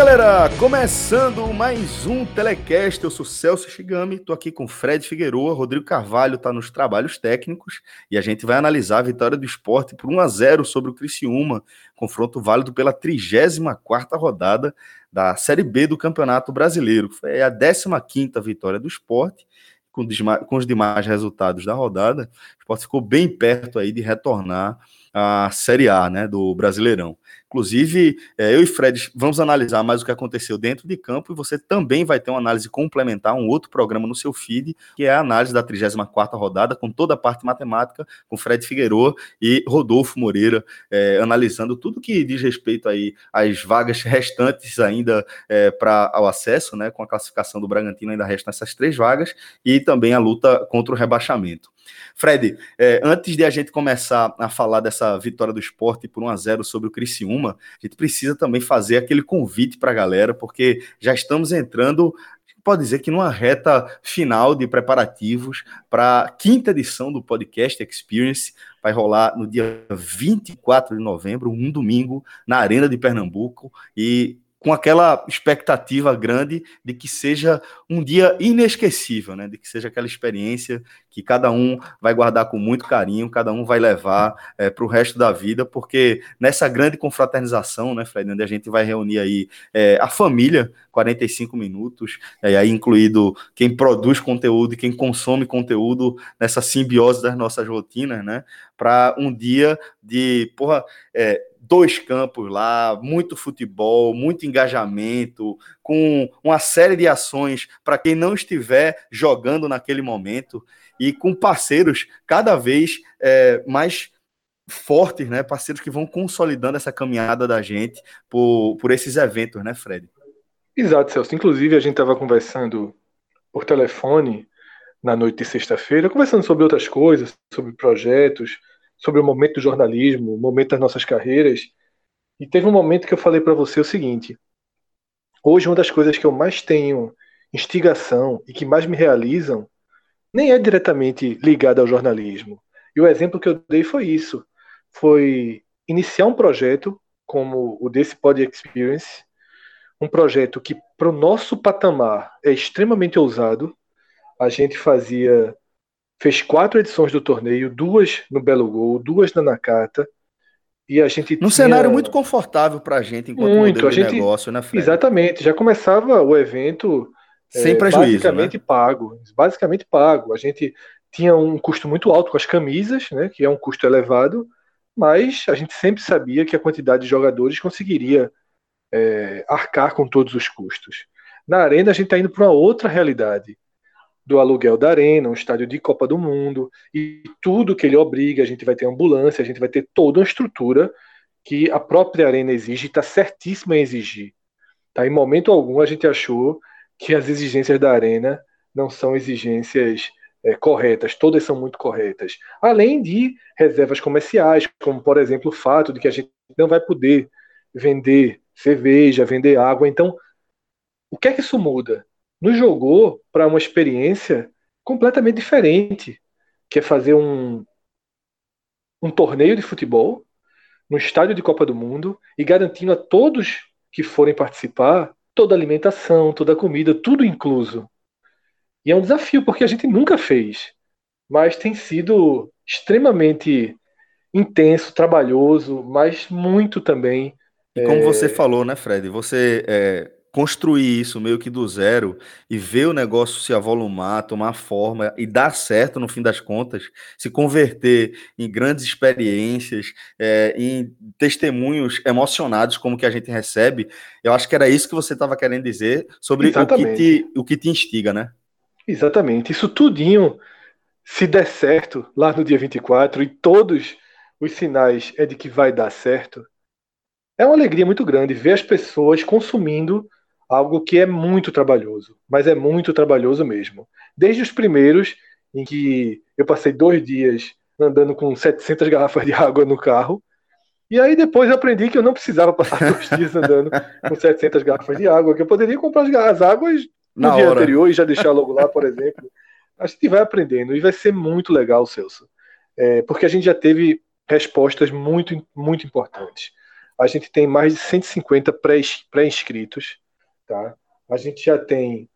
Galera, começando mais um Telecast, eu sou Celso Shigami, tô aqui com Fred Figueroa, Rodrigo Carvalho tá nos trabalhos técnicos e a gente vai analisar a vitória do esporte por 1 a 0 sobre o Criciúma, confronto válido pela 34ª rodada da Série B do Campeonato Brasileiro, foi a 15ª vitória do esporte, com, com os demais resultados da rodada, o esporte ficou bem perto aí de retornar à Série A, né, do Brasileirão. Inclusive, é, eu e Fred vamos analisar mais o que aconteceu dentro de campo e você também vai ter uma análise complementar, um outro programa no seu feed, que é a análise da 34ª rodada, com toda a parte matemática, com Fred Figueiredo e Rodolfo Moreira, é, analisando tudo que diz respeito aí às vagas restantes ainda é, para o acesso, né, com a classificação do Bragantino ainda restam essas três vagas, e também a luta contra o rebaixamento. Fred, é, antes de a gente começar a falar dessa vitória do esporte por 1 a 0 sobre o Criciúma, a gente precisa também fazer aquele convite para a galera, porque já estamos entrando pode dizer que numa reta final de preparativos para a quinta edição do podcast Experience, vai rolar no dia 24 de novembro, um domingo, na Arena de Pernambuco, e com aquela expectativa grande de que seja um dia inesquecível, né? De que seja aquela experiência que cada um vai guardar com muito carinho, cada um vai levar é, para o resto da vida, porque nessa grande confraternização, né, Fred, onde a gente vai reunir aí é, a família, 45 minutos, é, aí incluído quem produz conteúdo e quem consome conteúdo nessa simbiose das nossas rotinas, né? Para um dia de, porra, é, dois campos lá, muito futebol, muito engajamento, com uma série de ações para quem não estiver jogando naquele momento e com parceiros cada vez é, mais fortes, né? Parceiros que vão consolidando essa caminhada da gente por, por esses eventos, né, Fred? Exato, Celso. Inclusive, a gente estava conversando por telefone na noite de sexta-feira, conversando sobre outras coisas, sobre projetos, sobre o momento do jornalismo, o momento das nossas carreiras. E teve um momento que eu falei para você o seguinte: hoje, uma das coisas que eu mais tenho instigação e que mais me realizam nem é diretamente ligada ao jornalismo. E o exemplo que eu dei foi isso: foi iniciar um projeto como o desse Pod Experience, um projeto que, para o nosso patamar, é extremamente ousado. A gente fazia fez quatro edições do torneio, duas no Belo Gol, duas na Nakata. E a gente Num tinha... cenário muito confortável para a gente enquanto muito, a gente... negócio, né, Fred? Exatamente. Já começava o evento sem é, prejuízo, basicamente né? pago. Basicamente pago. A gente tinha um custo muito alto com as camisas, né, que é um custo elevado, mas a gente sempre sabia que a quantidade de jogadores conseguiria é, arcar com todos os custos. Na arena a gente está indo para uma outra realidade do aluguel da arena, um estádio de Copa do Mundo, e tudo que ele obriga, a gente vai ter ambulância, a gente vai ter toda uma estrutura que a própria arena exige, está certíssima em exigir. Tá? Em momento algum a gente achou que as exigências da arena não são exigências é, corretas, todas são muito corretas. Além de reservas comerciais, como por exemplo o fato de que a gente não vai poder vender cerveja, vender água. Então, o que é que isso muda? Nos jogou para uma experiência completamente diferente, que é fazer um, um torneio de futebol no estádio de Copa do Mundo e garantindo a todos que forem participar toda a alimentação, toda a comida, tudo incluso. E é um desafio, porque a gente nunca fez, mas tem sido extremamente intenso, trabalhoso, mas muito também. E como é... você falou, né, Fred? Você é, construir isso meio que do zero e ver o negócio se avolumar, tomar forma e dar certo no fim das contas, se converter em grandes experiências, é, em testemunhos emocionados como que a gente recebe, eu acho que era isso que você estava querendo dizer sobre o que, te, o que te instiga, né? Exatamente. Isso tudinho, se der certo lá no dia 24 e todos os sinais é de que vai dar certo, é uma alegria muito grande ver as pessoas consumindo algo que é muito trabalhoso, mas é muito trabalhoso mesmo. Desde os primeiros, em que eu passei dois dias andando com 700 garrafas de água no carro, e aí depois eu aprendi que eu não precisava passar dois dias andando com 700 garrafas de água, que eu poderia comprar as águas no Na dia hora. anterior e já deixar logo lá, por exemplo. A gente vai aprendendo e vai ser muito legal, Celso, é, porque a gente já teve respostas muito, muito importantes. a gente tem mais de 150 pré-inscritos, tá? A gente já tem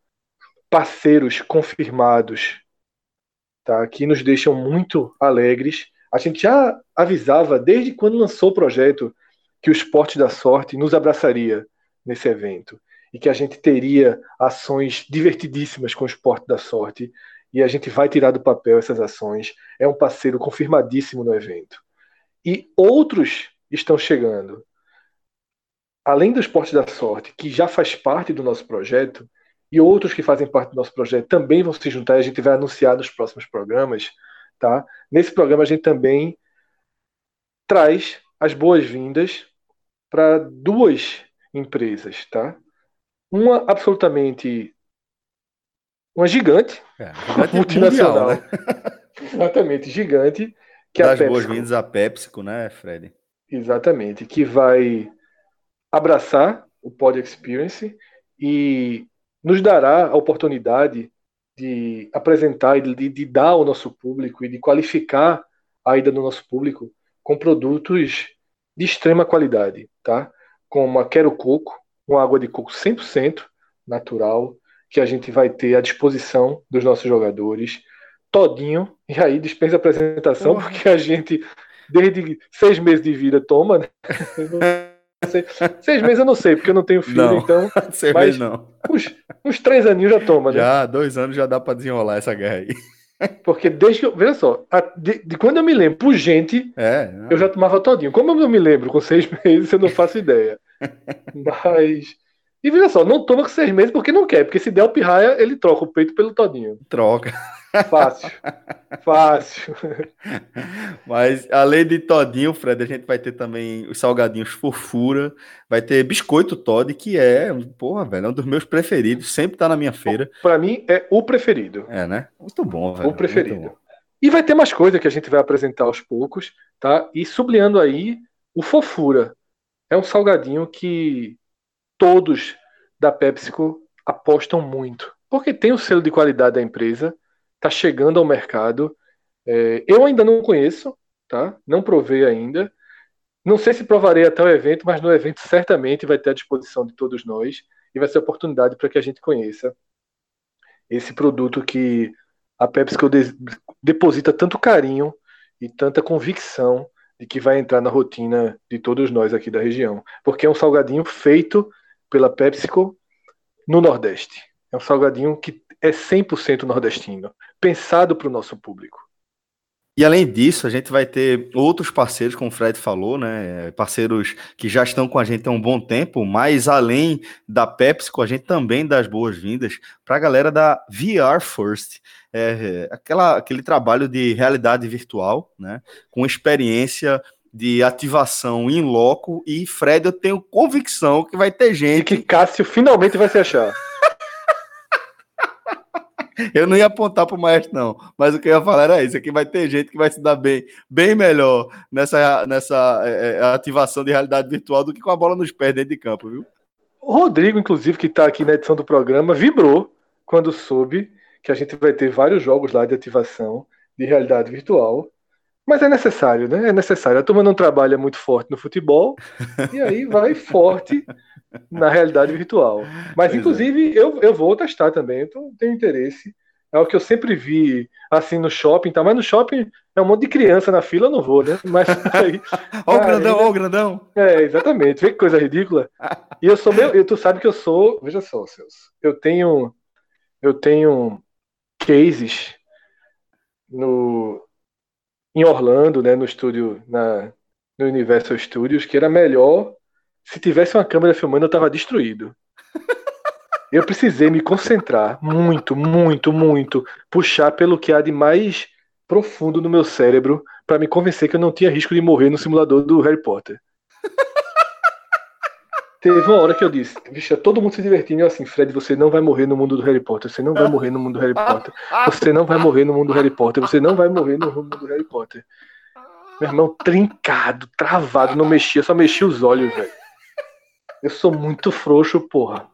parceiros confirmados, tá? Que nos deixam muito alegres. A gente já avisava desde quando lançou o projeto que o Esporte da Sorte nos abraçaria nesse evento e que a gente teria ações divertidíssimas com o Esporte da Sorte e a gente vai tirar do papel essas ações. É um parceiro confirmadíssimo no evento. E outros estão chegando. Além do Esporte da Sorte, que já faz parte do nosso projeto, e outros que fazem parte do nosso projeto também vão se juntar a gente vai anunciar nos próximos programas, tá? Nesse programa a gente também traz as boas-vindas para duas empresas, tá? Uma absolutamente uma gigante, é, gigante multinacional, mundial, né? exatamente gigante, que é Das boas-vindas à PepsiCo, né, Fred? Exatamente, que vai abraçar o Pod Experience e nos dará a oportunidade de apresentar e de, de, dar ao nosso público e de qualificar a ida do nosso público com produtos de extrema qualidade, tá? Como a Quero Coco, uma água de coco 100% natural, que a gente vai ter à disposição dos nossos jogadores, todinho, e aí dispensa apresentação, porque a gente, desde seis meses de vida, toma, né? Seis meses eu não sei, porque eu não tenho filho, não, então. Seis meses não. Uns, uns, três aninhos já toma, né? Já, dois anos já dá para desenrolar essa guerra aí. Porque desde que eu. Veja só, de, de, quando eu me lembro, por gente, é, eu já tomava todinho. Como eu não me lembro com seis meses, eu não faço ideia. Mas. E veja só, não toma com seis meses porque não quer, porque se der o pirraia, ele troca o peito pelo todinho. Troca. Fácil. Fácil. Mas além de todinho, Fred, a gente vai ter também os salgadinhos fofura, vai ter biscoito Todd, que é, porra, velho, é um dos meus preferidos, sempre tá na minha feira. Para mim é o preferido. É, né? Muito bom, velho. O preferido. E vai ter mais coisa que a gente vai apresentar aos poucos, tá? E sublinhando aí o fofura. É um salgadinho que todos da PepsiCo apostam muito, porque tem o selo de qualidade da empresa está chegando ao mercado. É, eu ainda não conheço, tá? Não provei ainda. Não sei se provarei até o evento, mas no evento certamente vai ter à disposição de todos nós e vai ser oportunidade para que a gente conheça esse produto que a PepsiCo deposita tanto carinho e tanta convicção de que vai entrar na rotina de todos nós aqui da região, porque é um salgadinho feito pela PepsiCo no Nordeste. É um salgadinho que é 100% nordestino, pensado para o nosso público. E além disso, a gente vai ter outros parceiros, como o Fred falou, né? Parceiros que já estão com a gente há um bom tempo, mas além da PepsiCo, a gente também dá as boas-vindas para a galera da VR First, é, aquela, aquele trabalho de realidade virtual, né? Com experiência de ativação em loco. E Fred, eu tenho convicção que vai ter gente. E que Cássio finalmente vai se achar. Eu não ia apontar para o maestro, não. Mas o que eu ia falar era isso: aqui vai ter gente que vai se dar bem, bem melhor nessa, nessa é, é ativação de realidade virtual do que com a bola nos pés dentro de campo, viu? O Rodrigo, inclusive, que está aqui na edição do programa, vibrou quando soube que a gente vai ter vários jogos lá de ativação de realidade virtual. Mas é necessário, né? É necessário. A turma não trabalha muito forte no futebol e aí vai forte na realidade virtual. Mas, pois é. inclusive, é. eu, eu vou testar também, eu tenho interesse. É o que eu sempre vi assim no shopping, tá? Mas no shopping é um monte de criança na fila, eu não vou, né? Mas aí. Ó o grandão, ó o grandão. É, exatamente. Vê que coisa ridícula. E eu sou meu. Eu, tu sabe que eu sou. Veja só, Celso. Eu tenho. Eu tenho cases no, em Orlando, né? No estúdio, na, no Universal Studios, que era melhor se tivesse uma câmera filmando, eu tava destruído. Eu precisei me concentrar muito, muito, muito, puxar pelo que há de mais profundo no meu cérebro para me convencer que eu não tinha risco de morrer no simulador do Harry Potter. Teve uma hora que eu disse, vixe, todo mundo se divertindo. Eu assim, Fred, você não vai morrer no mundo do Harry Potter. Você não vai morrer no mundo do Harry Potter. Você não vai morrer no mundo do Harry Potter. Você não vai morrer no mundo do Harry Potter. Meu irmão, trincado, travado, não mexia, só mexia os olhos, velho. Eu sou muito frouxo, porra.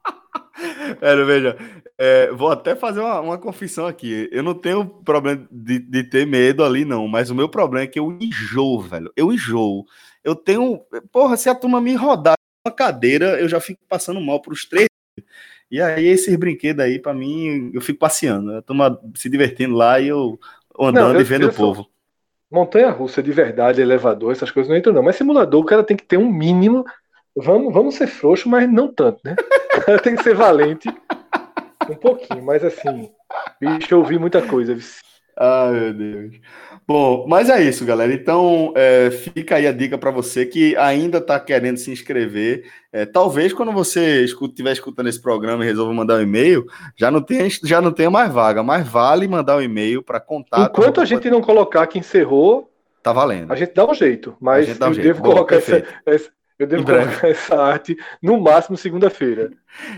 Pera, veja, é, vou até fazer uma, uma, confissão aqui. Eu não tenho problema de, de, ter medo ali, não, mas o meu problema é que eu enjoo, velho. Eu enjoo. Eu tenho. Porra, se a turma me rodar uma cadeira, eu já fico passando mal para os três. E aí, esses brinquedos aí, para mim, eu fico passeando. A turma se divertindo lá e eu andando não, eu, e vendo o povo. Montanha russa de verdade, elevador, essas coisas não entram, não. Mas simulador, o cara tem que ter um mínimo. Vamos, vamos ser frouxo, mas não tanto, né? O cara tem que ser valente um pouquinho, mas assim, bicho, eu ouvi muita coisa. Ai, meu Deus. Bom, mas é isso, galera. Então, é, fica aí a dica para você que ainda está querendo se inscrever. É, talvez quando você estiver escutando esse programa e resolva mandar um e-mail, já não tenha, já não tenha mais vaga, mas vale mandar um e-mail para contato. Enquanto a gente não colocar que encerrou, tá valendo. A gente dá um jeito, mas um eu jeito. devo Boa, colocar essa, essa, eu devo colocar essa arte no máximo segunda-feira.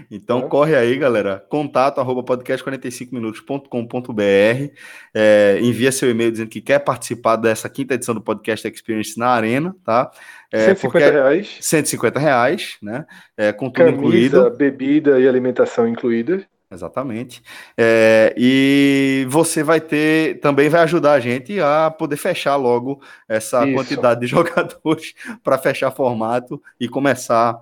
Então é. corre aí, galera. Contato arroba podcast45minutos.com.br. É, envia seu e-mail dizendo que quer participar dessa quinta edição do Podcast Experience na Arena, tá? É, 150 reais. 150 reais, né? É, com tudo Camisa, incluído. bebida e alimentação incluídas. Exatamente. É, e você vai ter, também vai ajudar a gente a poder fechar logo essa Isso. quantidade de jogadores para fechar formato e começar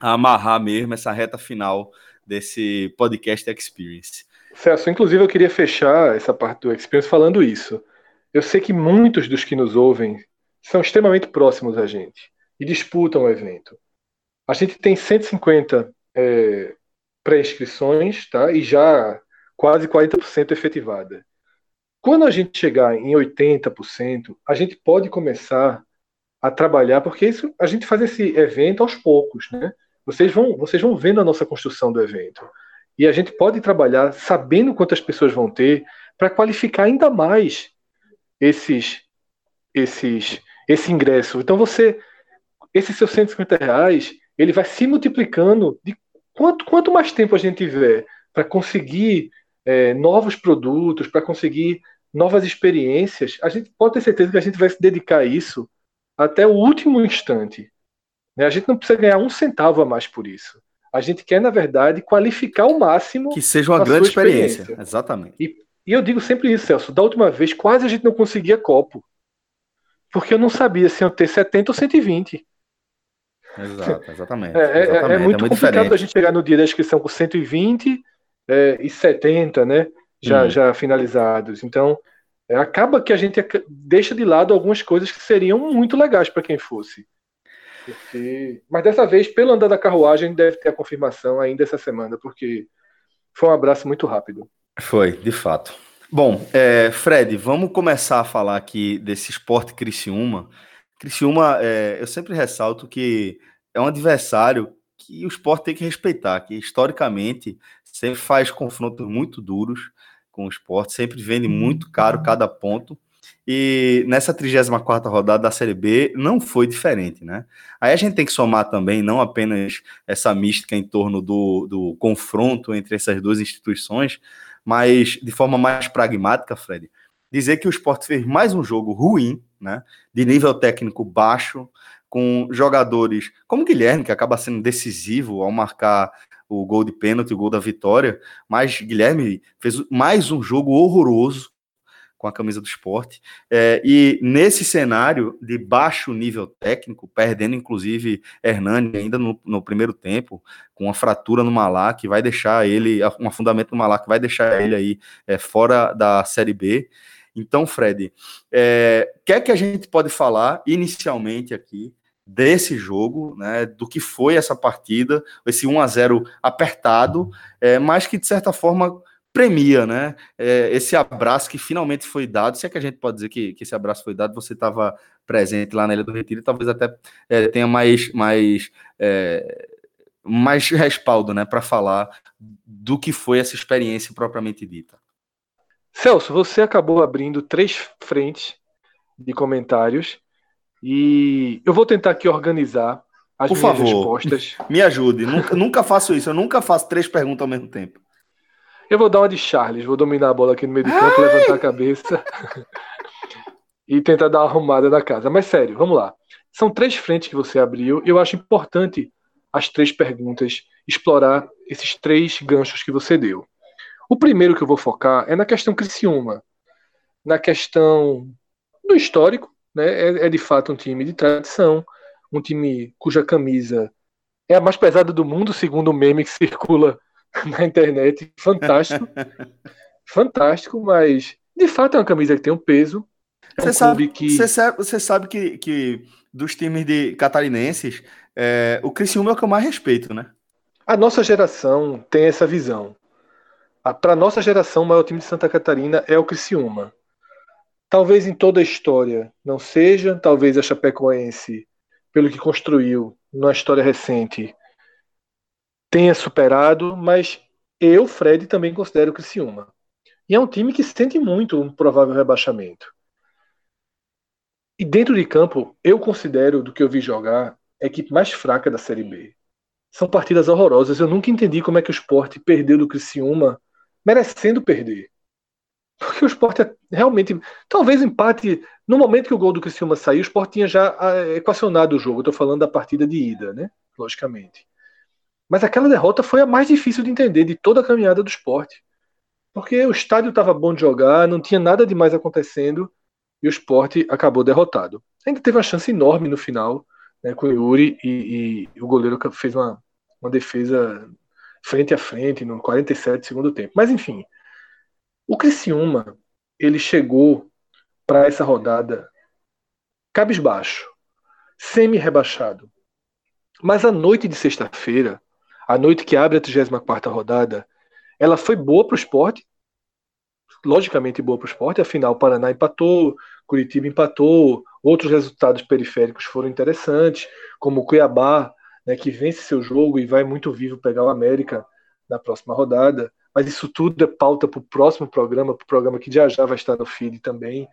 a amarrar mesmo essa reta final desse podcast Experience. Celso, inclusive eu queria fechar essa parte do Experience falando isso. Eu sei que muitos dos que nos ouvem são extremamente próximos a gente e disputam o evento. A gente tem 150 é, pré-inscrições, tá? E já quase 40% efetivada. Quando a gente chegar em 80%, a gente pode começar a trabalhar, porque isso a gente faz esse evento aos poucos, né? Vocês vão, vocês vão vendo a nossa construção do evento. E a gente pode trabalhar sabendo quantas pessoas vão ter para qualificar ainda mais esses esses esse ingresso. Então você esses seus 150 reais, ele vai se multiplicando de Quanto, quanto mais tempo a gente tiver para conseguir é, novos produtos, para conseguir novas experiências, a gente pode ter certeza que a gente vai se dedicar a isso até o último instante. Né? A gente não precisa ganhar um centavo a mais por isso. A gente quer, na verdade, qualificar o máximo. Que seja uma grande experiência. experiência. Exatamente. E, e eu digo sempre isso, Celso. Da última vez, quase a gente não conseguia copo. Porque eu não sabia se eu ter 70 ou 120. Exato, exatamente. É, é, é exatamente. é muito, muito complicado a gente chegar no dia da inscrição com 120 é, e 70, né? Já, hum. já finalizados. Então, é, acaba que a gente deixa de lado algumas coisas que seriam muito legais para quem fosse. Porque... Mas dessa vez, pelo andar da carruagem, deve ter a confirmação ainda essa semana, porque foi um abraço muito rápido. Foi, de fato. Bom, é, Fred, vamos começar a falar aqui desse esporte Criciúma. Criciúma, é, eu sempre ressalto que é um adversário que o esporte tem que respeitar, que historicamente sempre faz confrontos muito duros com o esporte, sempre vende muito caro cada ponto. E nessa 34 rodada da Série B não foi diferente, né? Aí a gente tem que somar também não apenas essa mística em torno do, do confronto entre essas duas instituições, mas de forma mais pragmática, Fred, dizer que o esporte fez mais um jogo ruim, né? De nível técnico baixo, com jogadores como Guilherme, que acaba sendo decisivo ao marcar o gol de pênalti, o gol da vitória, mas Guilherme fez mais um jogo horroroso com a camisa do esporte. É, e nesse cenário de baixo nível técnico, perdendo inclusive Hernani ainda no, no, primeiro tempo, com uma fratura no Malá, que vai deixar ele, um afundamento no Malá, que vai deixar ele aí é, fora da Série B. Então, Fred, é, que é que a gente pode falar inicialmente aqui desse jogo, né, do que foi essa partida, esse 1 a 0 apertado, é, mas que de certa forma premia, né, é, esse abraço que finalmente foi dado, se é que a gente pode dizer que, que esse abraço foi dado, você estava presente lá na Ilha do Retiro, talvez até é, tenha mais, mais, é, mais respaldo, né, para falar do que foi essa experiência propriamente dita. Celso, você acabou abrindo três frentes de comentários e eu vou tentar aqui organizar as Por favor, respostas. Me ajude. nunca, nunca faço isso. Eu nunca faço três perguntas ao mesmo tempo. Eu vou dar uma de Charles. Vou dominar a bola aqui no meio do campo, Ai! levantar a cabeça e tentar dar uma arrumada na casa. Mas sério, vamos lá. São três frentes que você abriu. E eu acho importante as três perguntas, explorar esses três ganchos que você deu. O primeiro que eu vou focar é na questão Criciúma, na questão do histórico, né? É, é de fato um time de tradição, um time cuja camisa é a mais pesada do mundo, segundo o meme que circula na internet. Fantástico. Fantástico, mas de fato é uma camisa que tem um peso. É um sabe, que. Você sabe, você sabe que, que dos times de catarinenses, é, o Criciúma é o que eu mais respeito, né? A nossa geração tem essa visão. Para nossa geração, o maior time de Santa Catarina é o Criciúma. Talvez em toda a história não seja, talvez a Chapecoense, pelo que construiu na história recente, tenha superado, mas eu, Fred, também considero o Criciúma. E é um time que sente muito um provável rebaixamento. E dentro de campo, eu considero, do que eu vi jogar, a equipe mais fraca da Série B. São partidas horrorosas. Eu nunca entendi como é que o esporte perdeu do Criciúma, merecendo perder. Porque o esporte é realmente. Talvez empate. No momento que o gol do Criciúma saiu, o esporte tinha já ah, equacionado o jogo. Estou falando da partida de ida, né? Logicamente. Mas aquela derrota foi a mais difícil de entender de toda a caminhada do esporte. Porque o estádio estava bom de jogar, não tinha nada demais acontecendo e o esporte acabou derrotado. Ainda teve uma chance enorme no final né, com o Yuri e, e, o goleiro fez uma, uma defesa frente a frente no 47 segundo tempo. Mas enfim, o Criciúma ele chegou para essa rodada cabisbaixo, semi-rebaixado. Mas a noite de sexta-feira a noite que abre a 34 rodada, ela foi boa para o esporte, logicamente boa para o esporte, afinal o Paraná empatou, Curitiba empatou, outros resultados periféricos foram interessantes, como o Cuiabá, né, que vence seu jogo e vai muito vivo pegar o América na próxima rodada. Mas isso tudo é pauta para o próximo programa, para o programa que já já vai estar no feed também,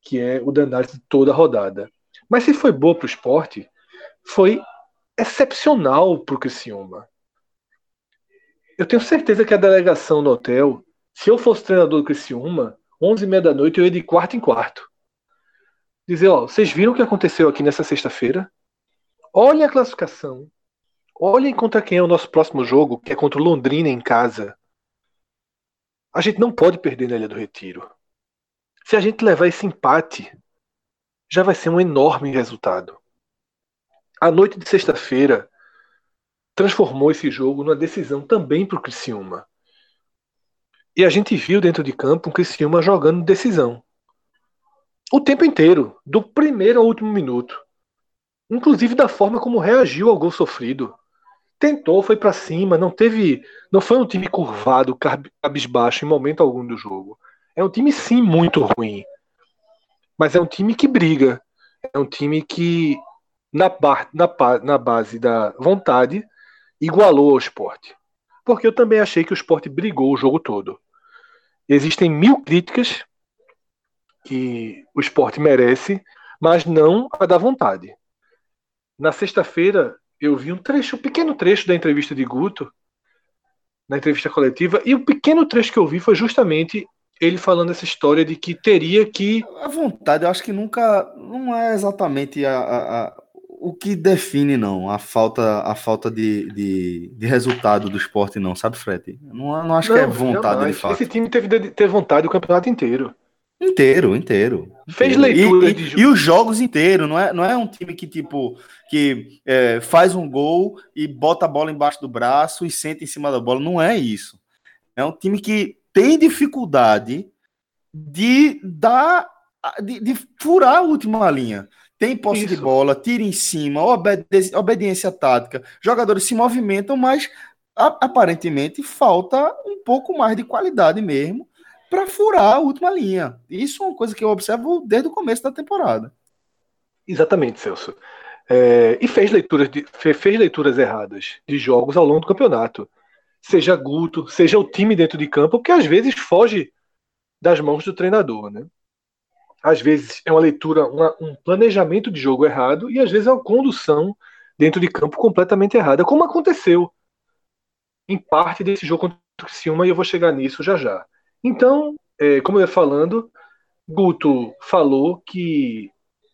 que é o da análise de toda a rodada. Mas se foi boa para o esporte, foi excepcional para o Criciúma. Eu tenho certeza que a delegação no hotel, se eu fosse treinador do Criciúma, 11 e meia da noite eu ia de quarto em quarto. Dizer, ó, vocês viram o que aconteceu aqui nessa sexta-feira? Olhem a classificação. Olhem contra quem é o nosso próximo jogo, que é contra o Londrina em casa. A gente não pode perder na Ilha do Retiro. Se a gente levar esse empate, já vai ser um enorme resultado. A noite de sexta-feira transformou esse jogo numa decisão também para o Criciúma. E a gente viu dentro de campo um Criciúma jogando decisão. O tempo inteiro, do primeiro ao último minuto. Inclusive da forma como reagiu ao gol sofrido. Tentou, foi para cima, não teve, não foi um time curvado, cabisbaixo em momento algum do jogo. É um time sim muito ruim. Mas é um time que briga. É um time que na, na, na base da vontade igualou ao esporte. Porque eu também achei que o esporte brigou o jogo todo. Existem mil críticas que o esporte merece, mas não a da vontade. Na sexta-feira, eu vi um trecho, um pequeno trecho da entrevista de Guto, na entrevista coletiva, e o pequeno trecho que eu vi foi justamente ele falando essa história de que teria que. A vontade, eu acho que nunca. Não é exatamente a, a, o que define, não, a falta, a falta de, de, de resultado do esporte, não, sabe, Fred? Não, não acho não, que é vontade jamais. de fato. Esse time teve de ter vontade o campeonato inteiro. Inteiro, inteiro. Fez leitura e, de... e, os jogos inteiros, não é, não é um time que, tipo, que é, faz um gol e bota a bola embaixo do braço e senta em cima da bola. Não é isso. É um time que tem dificuldade de dar. de, de furar a última linha tem posse Isso. de bola, tira em cima, obedi obediência tática, jogadores se movimentam, mas aparentemente falta um pouco mais de qualidade mesmo para furar a última linha. Isso é uma coisa que eu observo desde o começo da temporada. Exatamente, Celso. É, e fez leituras, de, fez leituras erradas de jogos ao longo do campeonato. Seja Guto, seja o time dentro de campo, porque às vezes foge das mãos do treinador, né? às vezes é uma leitura, uma, um planejamento de jogo errado e às vezes é uma condução dentro de campo completamente errada, como aconteceu em parte desse jogo contra o Criciúma e eu vou chegar nisso já já. Então, é, como eu ia falando, Guto falou que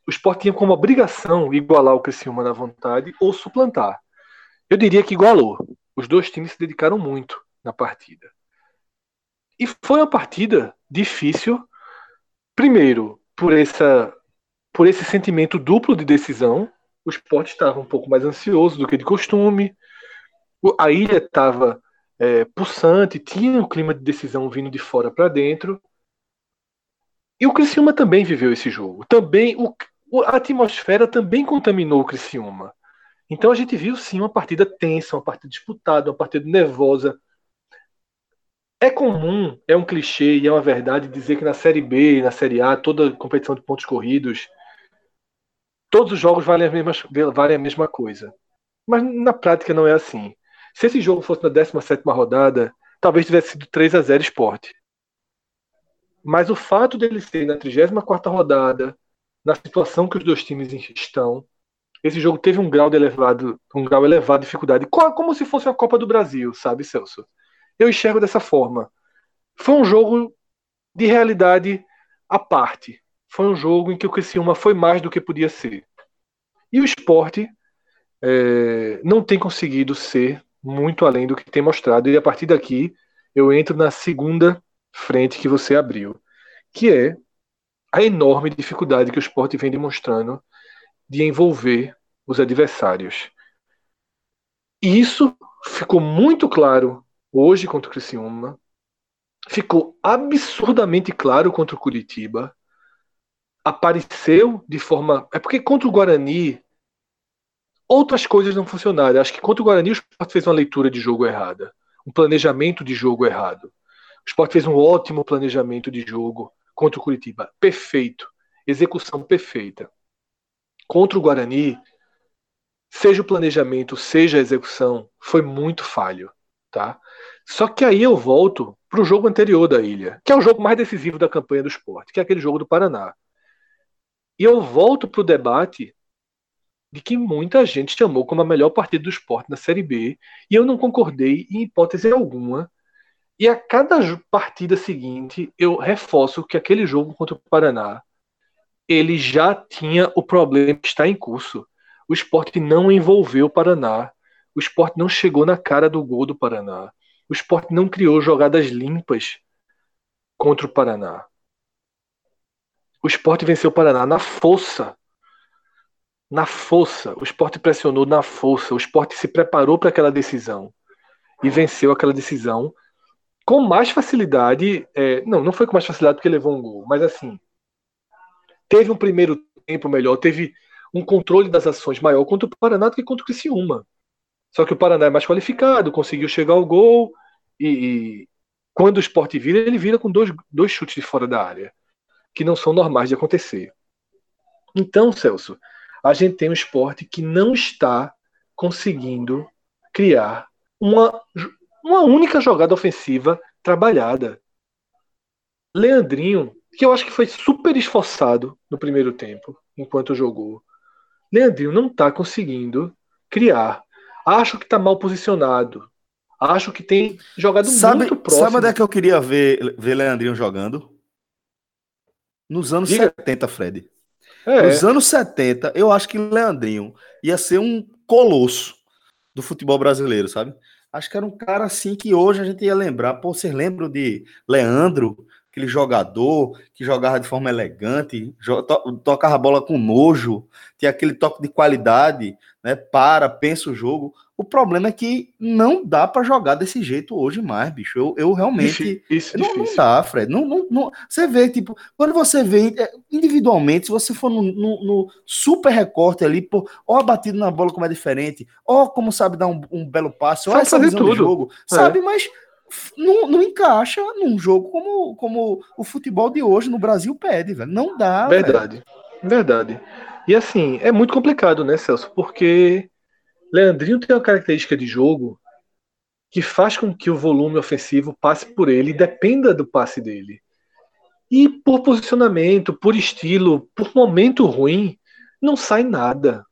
o esporte tinha como obrigação igualar o Criciúma na vontade ou suplantar. eu diria que igualou. Os dois times se dedicaram muito na partida. E foi uma partida difícil, primeiro, por, essa, por esse sentimento duplo de decisão. O esporte estava um pouco mais ansioso do que de costume. A ilha estava é, pulsante, tinha um clima de decisão vindo de fora para dentro. E o Criciúma também viveu esse jogo. Também o, a atmosfera também contaminou o Criciúma. Então a gente viu sim uma partida tensa, uma partida disputada, uma partida nervosa. É comum, é um clichê e é uma verdade dizer que na Série B, na Série A, toda competição de pontos corridos, todos os jogos valem a mesma, valem a mesma coisa. Mas na prática não é assim. Se esse jogo fosse na 17 rodada, talvez tivesse sido 3 a 0 esporte. Mas o fato dele ser na 34 rodada, na situação que os dois times estão, esse jogo teve um grau de elevado, um grau elevado de dificuldade, como se fosse a Copa do Brasil, sabe, Celso? Eu enxergo dessa forma. Foi um jogo de realidade à parte. Foi um jogo em que o Criciúma foi mais do que podia ser. E o esporte é, não tem conseguido ser muito além do que tem mostrado. E a partir daqui eu entro na segunda frente que você abriu, que é a enorme dificuldade que o esporte vem demonstrando de envolver os adversários. E isso ficou muito claro hoje contra o Criciúma, ficou absurdamente claro contra o Curitiba, apareceu de forma. É porque contra o Guarani outras coisas não funcionaram. Acho que contra o Guarani o Sport fez uma leitura de jogo errada, um planejamento de jogo errado. O Sport fez um ótimo planejamento de jogo contra o Curitiba, perfeito, execução perfeita contra o Guarani, seja o planejamento, seja a execução, foi muito falho, tá? Só que aí eu volto para o jogo anterior da ilha, que é o jogo mais decisivo da campanha do esporte, que é aquele jogo do Paraná. E eu volto para o debate de que muita gente chamou como a melhor partida do esporte na Série B, e eu não concordei em hipótese alguma. E a cada partida seguinte, eu reforço que aquele jogo contra o Paraná ele já tinha o problema que está em curso. O esporte não envolveu o Paraná. O esporte não chegou na cara do gol do Paraná. O esporte não criou jogadas limpas contra o Paraná. O esporte venceu o Paraná na força. Na força. O esporte pressionou na força. O esporte se preparou para aquela decisão. E venceu aquela decisão com mais facilidade. É, não, não foi com mais facilidade porque levou um gol, mas assim teve um primeiro tempo melhor, teve um controle das ações maior contra o Paraná do que contra o Criciúma. Só que o Paraná é mais qualificado, conseguiu chegar ao gol e, e quando o esporte vira, ele vira com dois, dois chutes de fora da área, que não são normais de acontecer. Então, Celso, a gente tem um esporte que não está conseguindo criar uma, uma única jogada ofensiva trabalhada. Leandrinho que eu acho que foi super esforçado no primeiro tempo, enquanto jogou. Leandrinho não está conseguindo criar. Acho que está mal posicionado. Acho que tem jogado sabe, muito próximo. Sabe onde é que eu queria ver, ver Leandrinho jogando? Nos anos Diga. 70, Fred. É. Nos anos 70, eu acho que Leandrinho ia ser um colosso do futebol brasileiro, sabe? Acho que era um cara assim que hoje a gente ia lembrar. Pô, vocês lembram de Leandro? aquele jogador que jogava de forma elegante, tocava a bola com nojo, tinha aquele toque de qualidade, né? Para, pensa o jogo. O problema é que não dá para jogar desse jeito hoje mais, bicho. Eu, eu realmente. Isso, não, não, dá, Fred. Não, não, não, você vê, tipo, quando você vê é, individualmente, se você for no, no, no super recorte ali, pô, ó, batido na bola como é diferente, ó, como sabe dar um, um belo passe, ó, essa visão tudo. jogo, é. sabe? Mas não, não, encaixa num jogo como, como o futebol de hoje no Brasil pede, velho. Não dá. Verdade, velho. verdade. E assim, é muito complicado, né, Celso? Porque Leandrinho tem uma característica de jogo que faz com que o volume ofensivo passe por ele e dependa do passe dele. E por posicionamento, por estilo, por momento ruim, não sai nada.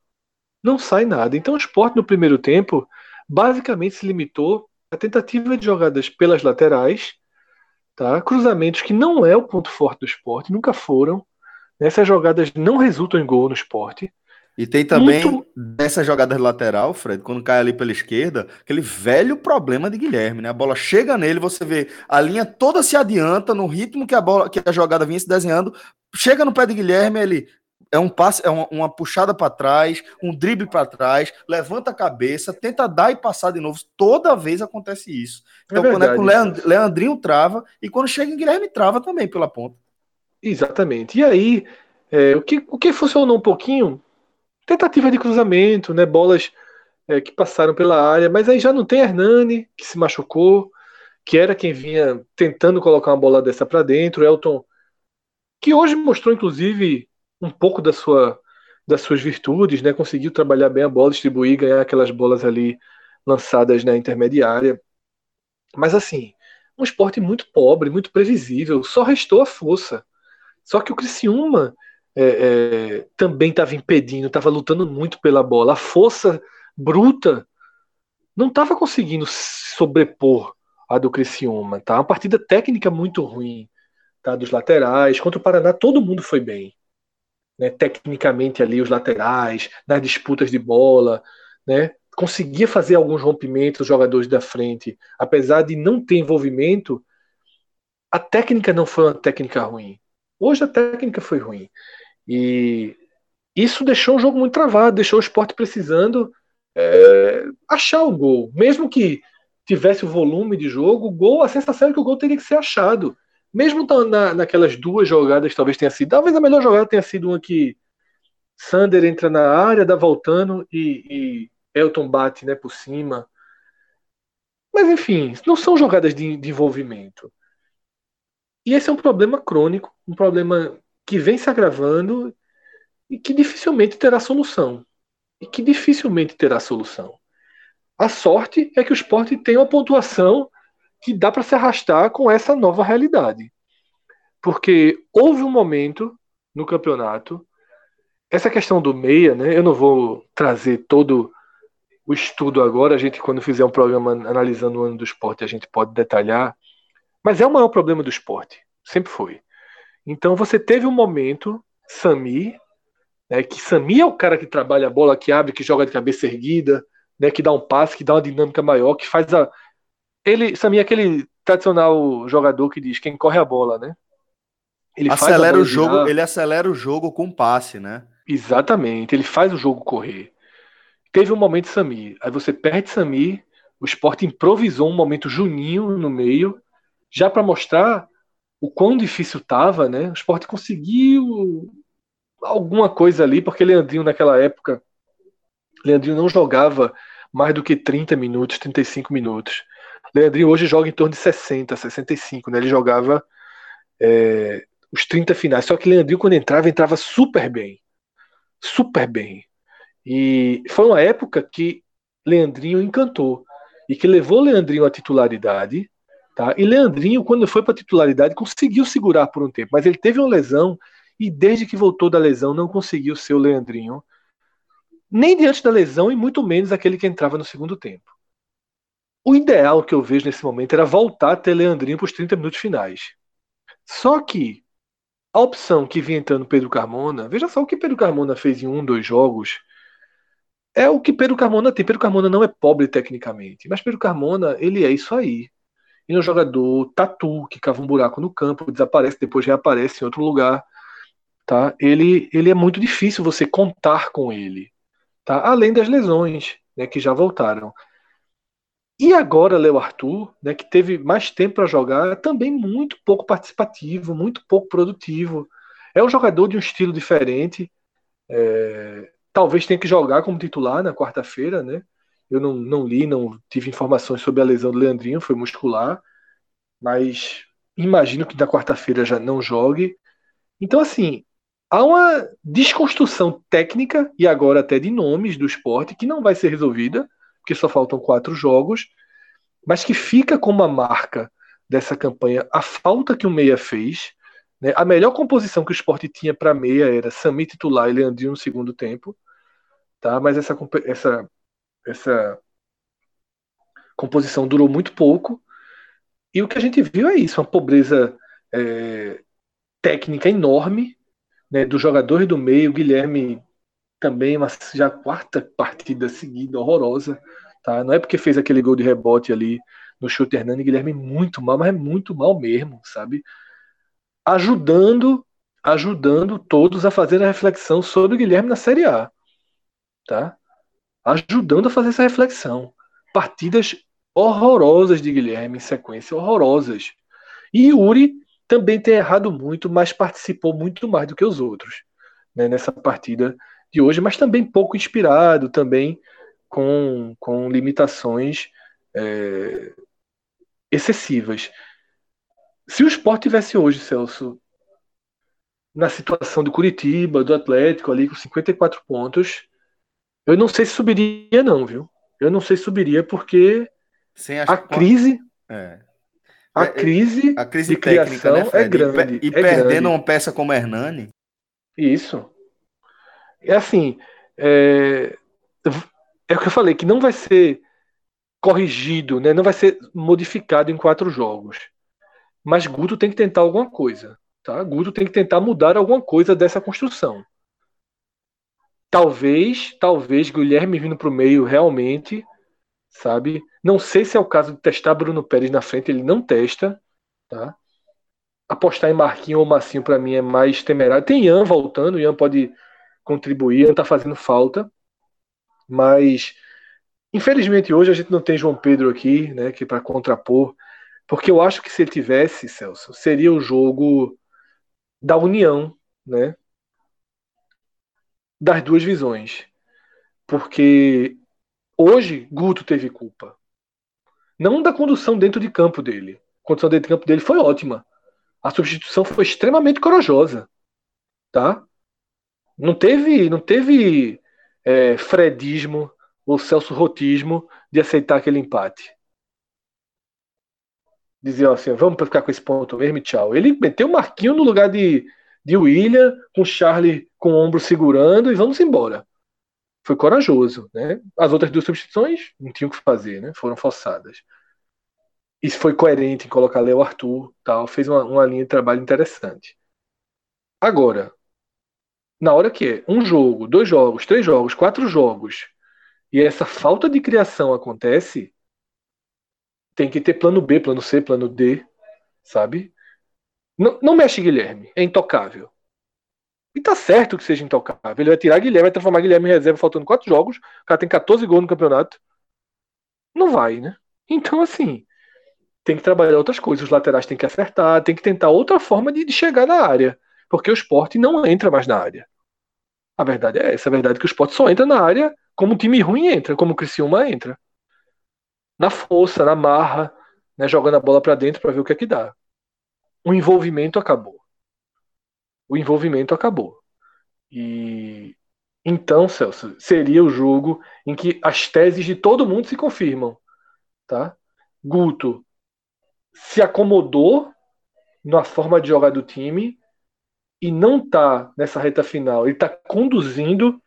Não sai nada. Então o esporte no primeiro tempo basicamente se limitou a tentativa de jogadas pelas laterais, tá? cruzamentos que não é o ponto forte do esporte, nunca foram. Essas jogadas não resultam em gol no esporte. E tem também muito... dessa jogada lateral, Fred, quando cai ali pela esquerda, aquele velho problema de Guilherme, né? A bola chega nele, você vê a linha toda se adianta no ritmo que a bola, que a jogada vinha se desenhando, chega no pé de Guilherme, ele é um passe, é uma, uma puxada para trás, um drible para trás, levanta a cabeça, tenta dar e passar de novo. Toda vez acontece isso. Então, é quando é com o Leandrinho trava, e quando chega em Guilherme trava também pela ponta. Exatamente. E aí, é, o, que, o que funcionou um pouquinho tentativa de cruzamento, né? Bolas é, que passaram pela área, mas aí já não tem Hernani, que se machucou, que era quem vinha tentando colocar uma bola dessa para dentro. Elton, que hoje mostrou, inclusive, um pouco da sua, das suas virtudes, né? Conseguiu trabalhar bem a bola, distribuir, ganhar aquelas bolas ali lançadas na intermediária. Mas assim, um esporte muito pobre, muito previsível, só restou a força. Só que o Criciúma é, é, também estava impedindo, estava lutando muito pela bola. A força bruta não estava conseguindo sobrepor a do Criciúma. Tá? Uma partida técnica muito ruim tá? dos laterais. Contra o Paraná, todo mundo foi bem. Né? Tecnicamente ali, os laterais, nas disputas de bola. Né? Conseguia fazer alguns rompimentos os jogadores da frente. Apesar de não ter envolvimento, a técnica não foi uma técnica ruim. Hoje a técnica foi ruim. E isso deixou o jogo muito travado, deixou o esporte precisando é, achar o gol. Mesmo que tivesse o volume de jogo, o gol, a sensação é que o gol teria que ser achado. Mesmo na, naquelas duas jogadas, talvez tenha sido. Talvez a melhor jogada tenha sido uma que Sander entra na área, dá voltando e, e Elton bate né, por cima. Mas enfim, não são jogadas de, de envolvimento. E esse é um problema crônico, um problema que vem se agravando e que dificilmente terá solução. E que dificilmente terá solução. A sorte é que o esporte tem uma pontuação que dá para se arrastar com essa nova realidade. Porque houve um momento no campeonato, essa questão do meia, né, eu não vou trazer todo o estudo agora, a gente quando fizer um programa analisando o ano do esporte, a gente pode detalhar, mas é o maior problema do esporte, sempre foi. Então você teve um momento, Sami, né, que Sami é o cara que trabalha a bola, que abre, que joga de cabeça erguida, né, que dá um passe, que dá uma dinâmica maior, que faz a. Ele, Sami é aquele tradicional jogador que diz quem corre a bola, né? Ele acelera o jogo, ele acelera o jogo com passe, né? Exatamente, ele faz o jogo correr. Teve um momento Sami, aí você perde Sami, o esporte improvisou um momento Juninho no meio, já para mostrar o quão difícil estava, né? O esporte conseguiu alguma coisa ali, porque Leandrinho naquela época, Leandrinho não jogava mais do que 30 minutos, 35 minutos. Leandrinho hoje joga em torno de 60, 65, né? Ele jogava é, os 30 finais. Só que Leandrinho, quando entrava, entrava super bem. Super bem. E foi uma época que Leandrinho encantou. E que levou Leandrinho à titularidade Tá? E Leandrinho, quando foi para titularidade, conseguiu segurar por um tempo, mas ele teve uma lesão e desde que voltou da lesão não conseguiu ser o Leandrinho, nem diante da lesão e muito menos aquele que entrava no segundo tempo. O ideal que eu vejo nesse momento era voltar a ter Leandrinho para os 30 minutos finais. Só que a opção que vinha entrando Pedro Carmona, veja só o que Pedro Carmona fez em um, dois jogos, é o que Pedro Carmona tem. Pedro Carmona não é pobre tecnicamente, mas Pedro Carmona, ele é isso aí. E um jogador tatu, que cava um buraco no campo, desaparece, depois reaparece em outro lugar. Tá? Ele, ele é muito difícil você contar com ele. Tá? Além das lesões, né, que já voltaram. E agora, Léo Arthur, né, que teve mais tempo para jogar, também muito pouco participativo, muito pouco produtivo. É um jogador de um estilo diferente. É, talvez tenha que jogar como titular na quarta-feira, né? Eu não, não li, não tive informações sobre a lesão do Leandrinho, foi muscular, mas imagino que na quarta-feira já não jogue. Então, assim, há uma desconstrução técnica e agora até de nomes do esporte que não vai ser resolvida, porque só faltam quatro jogos, mas que fica como uma marca dessa campanha a falta que o Meia fez. Né? A melhor composição que o esporte tinha para Meia era Sami titular e Leandrinho no segundo tempo. Tá? Mas essa, essa essa composição durou muito pouco. E o que a gente viu é isso, uma pobreza é, técnica enorme né, dos jogadores do meio. Guilherme também uma já quarta partida seguida horrorosa, tá? Não é porque fez aquele gol de rebote ali no chute Hernani Guilherme muito mal, mas é muito mal mesmo, sabe? Ajudando, ajudando todos a fazer a reflexão sobre o Guilherme na Série A, tá? Ajudando a fazer essa reflexão. Partidas horrorosas de Guilherme em sequência, horrorosas. E Yuri também tem errado muito, mas participou muito mais do que os outros né, nessa partida de hoje, mas também pouco inspirado, também com, com limitações é, excessivas. Se o esporte tivesse hoje, Celso, na situação do Curitiba, do Atlético, ali com 54 pontos, eu não sei se subiria, não, viu? Eu não sei se subiria, porque a crise. É. A é, é, crise, a crise de técnica, né, criação né, é grande. E, é perdendo grande. uma peça como Hernani. Isso. É assim. É, é o que eu falei, que não vai ser corrigido, né? não vai ser modificado em quatro jogos. Mas Guto tem que tentar alguma coisa. Tá? Guto tem que tentar mudar alguma coisa dessa construção. Talvez, talvez Guilherme vindo para o meio realmente, sabe? Não sei se é o caso de testar Bruno Pérez na frente, ele não testa, tá? Apostar em Marquinho ou Massinho para mim é mais temerário. Tem Ian voltando, Ian pode contribuir, Ian tá fazendo falta, mas infelizmente hoje a gente não tem João Pedro aqui, né, que para contrapor, porque eu acho que se ele tivesse, Celso, seria o jogo da união, né? Das duas visões. Porque hoje Guto teve culpa. Não da condução dentro de campo dele. A condução dentro de campo dele foi ótima. A substituição foi extremamente corajosa, tá? Não teve, não teve é, fredismo ou Celso Rotismo de aceitar aquele empate. Dizia assim, vamos ficar com esse ponto mesmo tchau. Ele meteu o Marquinho no lugar de, de William, com Charlie com o ombro segurando e vamos embora. Foi corajoso, né? As outras duas substituições não tinham o que fazer, né? Foram forçadas. Isso foi coerente em colocar Léo Arthur, tal, fez uma, uma linha de trabalho interessante. Agora, na hora que é um jogo, dois jogos, três jogos, quatro jogos, e essa falta de criação acontece, tem que ter plano B, plano C, plano D, sabe? Não, não mexe Guilherme, é intocável. E tá certo que seja intocável. Ele vai tirar Guilherme, vai transformar Guilherme em reserva faltando quatro jogos. O cara tem 14 gols no campeonato. Não vai, né? Então, assim, tem que trabalhar outras coisas. Os laterais têm que acertar, tem que tentar outra forma de, de chegar na área. Porque o esporte não entra mais na área. A verdade é essa. A verdade é que o esporte só entra na área como um time ruim entra, como o Criciúma entra. Na força, na marra, né, jogando a bola para dentro para ver o que é que dá. O envolvimento acabou. O envolvimento acabou. E então, Celso, seria o jogo em que as teses de todo mundo se confirmam, tá? Guto se acomodou na forma de jogar do time e não está nessa reta final. Ele está conduzindo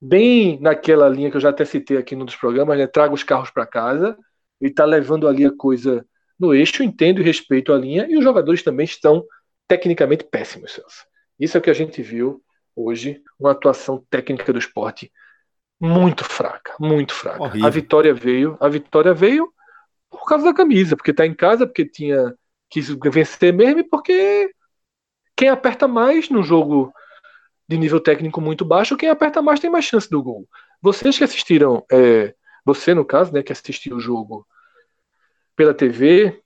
bem naquela linha que eu já até citei aqui num dos programas, né? Traga os carros para casa. Ele está levando ali a coisa no eixo, entendo e respeito a linha, e os jogadores também estão tecnicamente péssimos, Celso. Isso é o que a gente viu hoje, uma atuação técnica do esporte muito fraca, muito fraca. Horrível. A vitória veio, a vitória veio por causa da camisa, porque está em casa, porque tinha quis vencer mesmo e porque quem aperta mais no jogo de nível técnico muito baixo, quem aperta mais tem mais chance do gol. Vocês que assistiram, é, você no caso, né, que assistiu o jogo pela TV,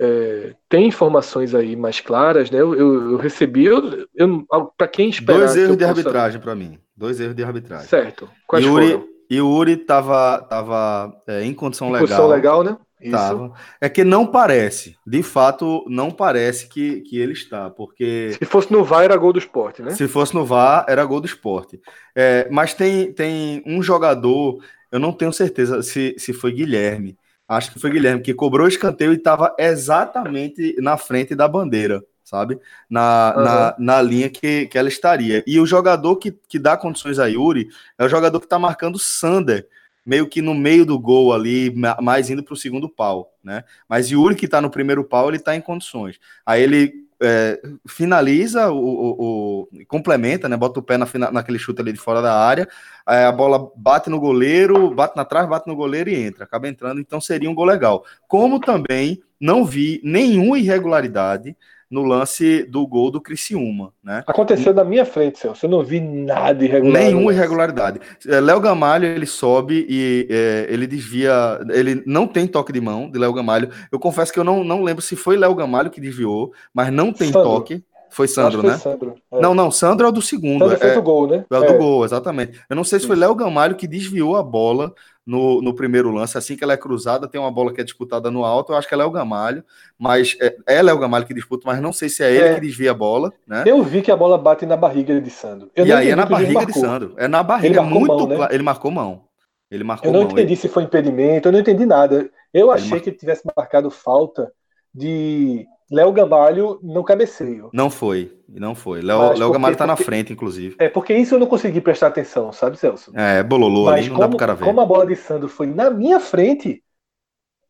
é, tem informações aí mais claras, né? Eu, eu, eu recebi, eu, eu para quem esperar. Dois erros de possa... arbitragem para mim. Dois erros de arbitragem. Certo. Quais Yuri, foram? Yuri tava, tava é, em condição em legal. Condição legal, né? Tava. É que não parece, de fato, não parece que, que ele está, porque. Se fosse no VAR, era gol do esporte, né? Se fosse no VAR, era gol do esporte. É, mas tem, tem um jogador, eu não tenho certeza se, se foi Guilherme. Acho que foi Guilherme, que cobrou o escanteio e estava exatamente na frente da bandeira, sabe? Na, uhum. na, na linha que, que ela estaria. E o jogador que, que dá condições a Yuri é o jogador que está marcando Sander meio que no meio do gol ali, mais indo para o segundo pau, né? Mas Yuri, que está no primeiro pau, ele está em condições. Aí ele é, finaliza, o, o, o, complementa, né? Bota o pé na, naquele chute ali de fora da área, a bola bate no goleiro, bate na trás, bate no goleiro e entra, acaba entrando, então seria um gol legal. Como também não vi nenhuma irregularidade no lance do gol do Criciúma, né? Aconteceu na minha frente, Celso. Eu não vi nada irregular. Nenhuma irregularidade. É, Léo Gamalho, ele sobe e é, ele desvia. Ele não tem toque de mão de Léo Gamalho. Eu confesso que eu não, não lembro se foi Léo Gamalho que desviou, mas não tem Sandro. toque. Foi Sandro, né? Sandro, é. Não, não, Sandro é o do segundo. Sandro é, fez o gol, né? É o do é. gol, exatamente. Eu não sei se foi Léo Gamalho que desviou a bola no, no primeiro lance. Assim que ela é cruzada, tem uma bola que é disputada no alto. Eu acho que é Léo Gamalho, mas é, é Léo Gamalho que disputa, mas não sei se é ele é. que desvia a bola, né? Eu vi que a bola bate na barriga de Sandro. Eu e aí é na barriga de Sandro. É na barriga, ele muito mão, né? Ele marcou mão. Ele marcou Eu não mão, entendi ele... se foi impedimento, eu não entendi nada. Eu ele achei mar... que ele tivesse marcado falta de Léo Gamalho no cabeceio. Não foi, não foi. Léo, Léo Gamalho tá na frente, inclusive. É, porque isso eu não consegui prestar atenção, sabe, Celso? É, bololô Mas ali, não como, dá pro cara ver. Como a bola de Sandro foi na minha frente,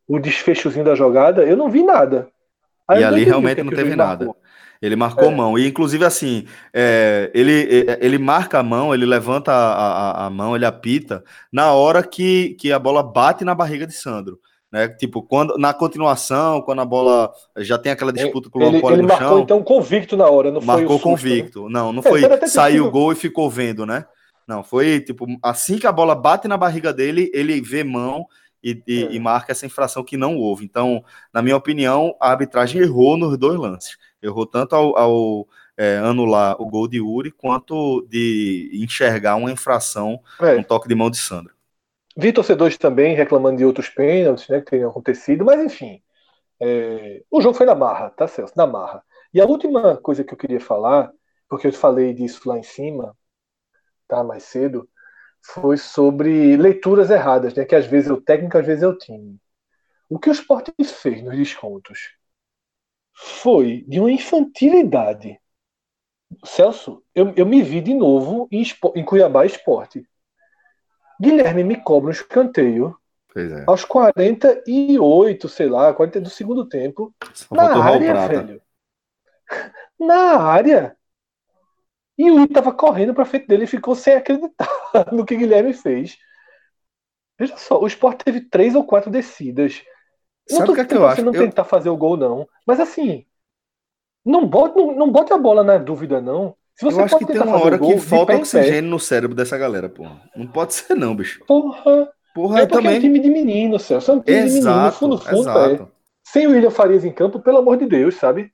o desfechozinho da jogada, eu não vi nada. Aí e ali realmente não teve nada. Marcou. Ele marcou é. mão. E, inclusive, assim, é, ele, ele marca a mão, ele levanta a, a, a, mão, ele apita, na hora que, que a bola bate na barriga de Sandro. Né? Tipo, quando na continuação, quando a bola já tem aquela disputa com o ele, ele no marcou, chão. então convicto na hora, não marcou foi convicto. Susto, né? Não, não é, foi saiu o gol e ficou vendo, né? Não, foi tipo, assim que a bola bate na barriga dele, ele vê mão e, e, é. e, marca essa infração que não houve. Então, na minha opinião, a arbitragem errou nos dois lances. Errou tanto ao, ao é, anular o gol de Uri, quanto de enxergar uma infração, é. um toque de mão de Sandra. Vi torcedores também reclamando de outros pênaltis né, que teriam acontecido, mas enfim. É, o jogo foi na marra, tá, Celso? Na marra. E a última coisa que eu queria falar, porque eu falei disso lá em cima, tá, mais cedo, foi sobre leituras erradas, né? Que às vezes é o técnico, às vezes é o time. O que o Sport fez nos descontos foi de uma infantilidade. Celso, eu, eu me vi de novo em, em Cuiabá Esporte. Guilherme me cobra um escanteio é. aos 48, sei lá, 40 do segundo tempo. Só na área, velho. Na área. E o Ita tava correndo pra frente dele e ficou sem acreditar no que Guilherme fez. Veja só, o Sport teve três ou quatro descidas. Sabe não tô que é que eu acho? não eu... tentar fazer o gol, não. Mas assim, não bote, não, não bote a bola na dúvida, não. Se você eu acho que tem uma hora que falta oxigênio no cérebro dessa galera, porra. Não pode ser, não, bicho. Porra. Porra, é também. é um time de menino, Celso. É um time exato, de menino, no fundo, fundo, é. Sem o William Farias em campo, pelo amor de Deus, sabe?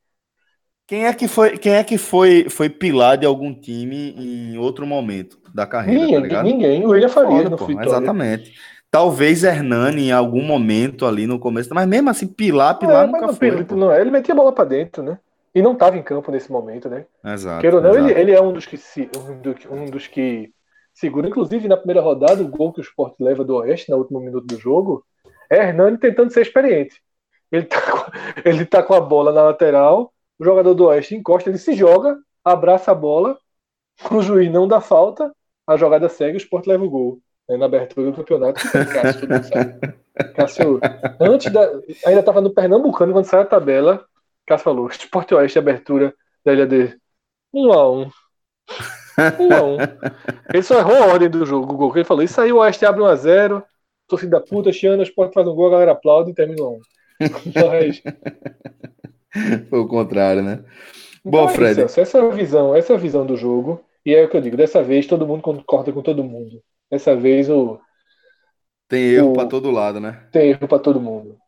Quem é que foi, quem é que foi, foi pilar de algum time em outro momento da carreira? Ninguém, tá ninguém. O William Farias no pô, Exatamente. Talvez Hernani em algum momento ali no começo, mas mesmo assim, pilar, pilar é, nunca não, foi. Não, ele metia a bola para dentro, né? E não estava em campo nesse momento, né? Exato. Queira ou não, Ele, ele é um dos que se, um, do, um dos que segura, inclusive na primeira rodada, o gol que o Sport leva do Oeste no último minuto do jogo, é Hernani tentando ser experiente. Ele tá, com, ele tá com a bola na lateral, o jogador do Oeste encosta, ele se joga, abraça a bola, o juiz não dá falta, a jogada segue, o Sport leva o gol. Né, na abertura do campeonato. Cássio, Cássio antes da, ainda estava no Pernambucano, quando sai a tabela, Cássio falou, Esporte Oeste, abertura da LAD. Um a um. Um a um. Ele só errou a ordem do jogo, o gol. Ele falou, isso aí o Oeste abre 1 a 0 torcida puta, Chiana, Esporte faz um gol, a galera aplaude e termina um. Mas... Foi o contrário, né? Então Bom, é Fred. Isso, essa é a visão, essa é a visão do jogo. E é o que eu digo, dessa vez todo mundo concorda com todo mundo. Dessa vez o. Tem erro para todo lado, né? Tem erro para todo mundo.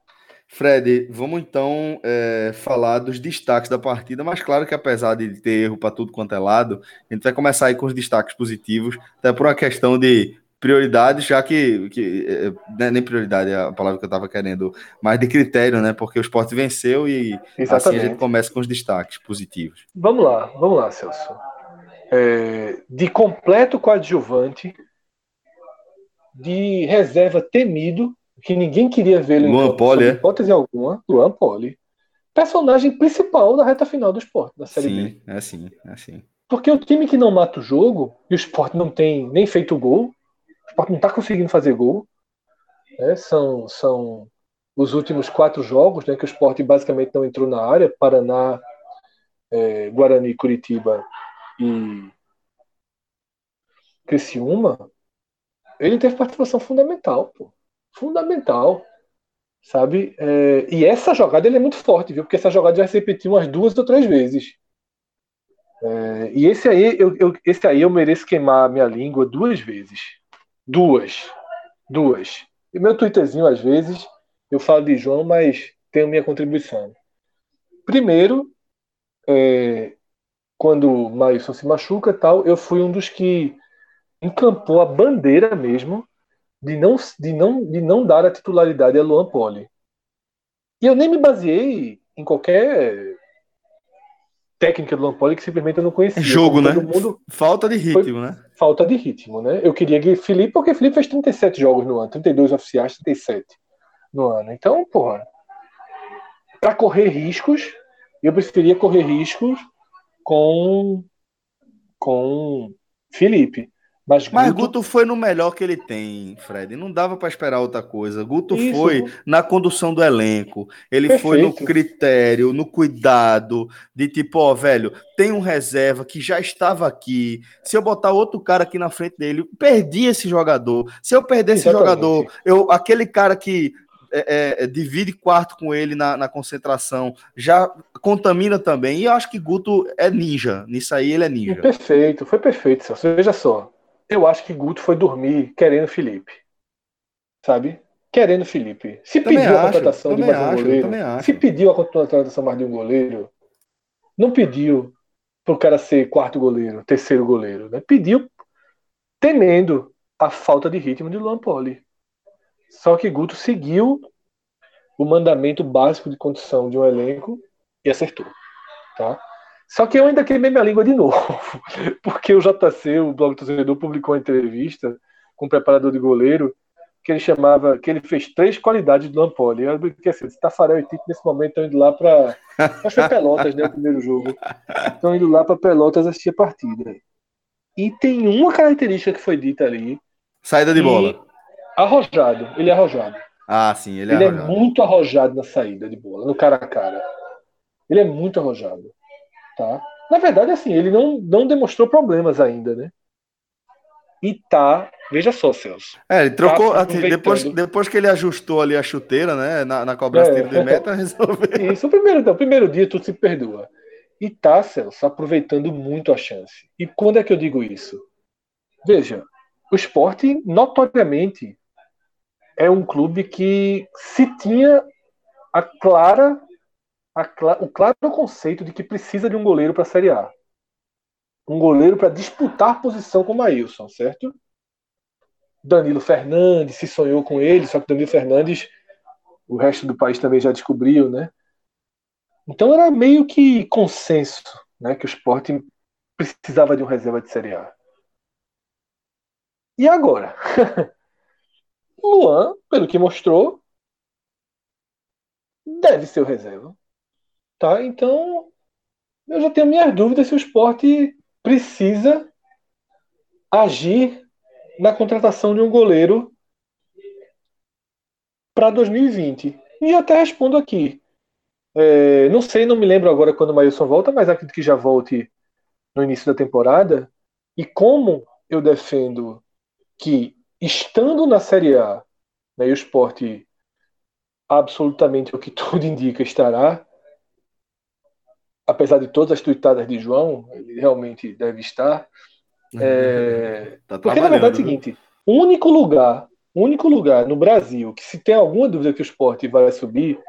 Fred, vamos então é, falar dos destaques da partida, mas claro que apesar de ter erro para tudo quanto é lado, a gente vai começar aí com os destaques positivos, até por uma questão de prioridade, já que, que é, né, nem prioridade é a palavra que eu estava querendo, mas de critério, né? Porque o esporte venceu e Exatamente. assim a gente começa com os destaques positivos. Vamos lá, vamos lá, Celso. É, de completo coadjuvante, de reserva temido, que ninguém queria ver ele Luan Poli, é? hipótese alguma, Luan Poli. Personagem principal da reta final do esporte, da Série sim, B. É assim, é assim. Porque o time que não mata o jogo, e o esporte não tem nem feito gol, o esporte não está conseguindo fazer gol, né? são, são os últimos quatro jogos né, que o esporte basicamente não entrou na área, Paraná, é, Guarani, Curitiba e Criciúma, ele teve participação fundamental, pô. Fundamental. Sabe? É, e essa jogada ele é muito forte, viu? Porque essa jogada já se repetiu umas duas ou três vezes. É, e esse aí, eu, eu, esse aí eu mereço queimar minha língua duas vezes. Duas. Duas. E meu Twitterzinho, às vezes, eu falo de João, mas tenho minha contribuição. Primeiro, é, quando o Maílson se machuca tal, eu fui um dos que encampou a bandeira mesmo de não, de não, de não dar a titularidade a Luan Poli. E eu nem me baseei em qualquer técnica do Luan Poli que simplesmente eu não conhecia. Jogo, né? Mundo falta de ritmo, né? Falta de ritmo, né? Eu queria que Felipe, porque Felipe fez 37 jogos no ano, 32 oficiais, 37 no ano. Então, porra, para correr riscos, eu preferia correr riscos com com Felipe. Mas, Mas Guto... Guto... foi no melhor que ele tem, Fred. Não dava para esperar outra coisa. Guto Isso. foi na condução do elenco. Ele Perfeito. foi no critério, no cuidado de tipo, ó, velho, tem um reserva que já estava aqui. Se eu botar outro cara aqui na frente dele, perdi esse jogador. Se eu perder esse jogador, eu aquele cara que é, é, divide quarto com ele na, na, concentração, já contamina também. E eu acho que Guto é ninja. Nisso aí ele é ninja. Perfeito, foi perfeito, Celso. Veja só. Eu acho que Guto foi dormir querendo Felipe. Sabe? Querendo Felipe. Se também pediu acho, a contratação de mais um acho, goleiro, se pediu a contratação mais de um goleiro, não pediu para o cara ser quarto goleiro, terceiro goleiro. Né? Pediu temendo a falta de ritmo de Luan Poli. Só que Guto seguiu o mandamento básico de condição de um elenco e acertou. Tá? Só que eu ainda queimei minha língua de novo, porque o JC, o blog torcedor, publicou uma entrevista com o preparador de goleiro que ele chamava, que ele fez três qualidades do Lampoli. Eu porque assim, Tafarel e Tito nesse momento estão indo lá para acho que Pelotas, né, o primeiro jogo. Estão indo lá para Pelotas assistir a partida. E tem uma característica que foi dita ali. Saída de bola. Arrojado, ele é arrojado. Ah, sim, ele é Ele é arrojado. é muito arrojado na saída de bola, no cara a cara. Ele é muito arrojado. Tá? Na verdade, assim, ele não, não demonstrou problemas ainda, né? E tá, veja só, Celso. É, ele trocou, tá assim, depois, depois que ele ajustou ali a chuteira, né, na, na cobrança é, de meta, resolveu. Isso, o primeiro, então, o primeiro dia tudo se perdoa. E tá, Celso, aproveitando muito a chance. E quando é que eu digo isso? Veja, o esporte, notoriamente, é um clube que se tinha a clara o claro conceito de que precisa de um goleiro para a Série A. Um goleiro para disputar posição com o Maílson, certo? Danilo Fernandes se sonhou com ele, só que Danilo Fernandes, o resto do país também já descobriu, né? Então era meio que consenso, né, que o esporte precisava de um reserva de Série A. E agora? Luan, pelo que mostrou, deve ser o reserva. Tá? Então, eu já tenho minhas dúvidas se o esporte precisa agir na contratação de um goleiro para 2020. E até respondo aqui. É, não sei, não me lembro agora quando o Mailson volta, mas acredito que já volte no início da temporada. E como eu defendo que, estando na Série A, né, e o esporte absolutamente o que tudo indica estará, apesar de todas as tuitadas de João, ele realmente deve estar. É... tá porque na verdade é o seguinte: o único lugar, único lugar no Brasil que se tem alguma dúvida que o esporte vai subir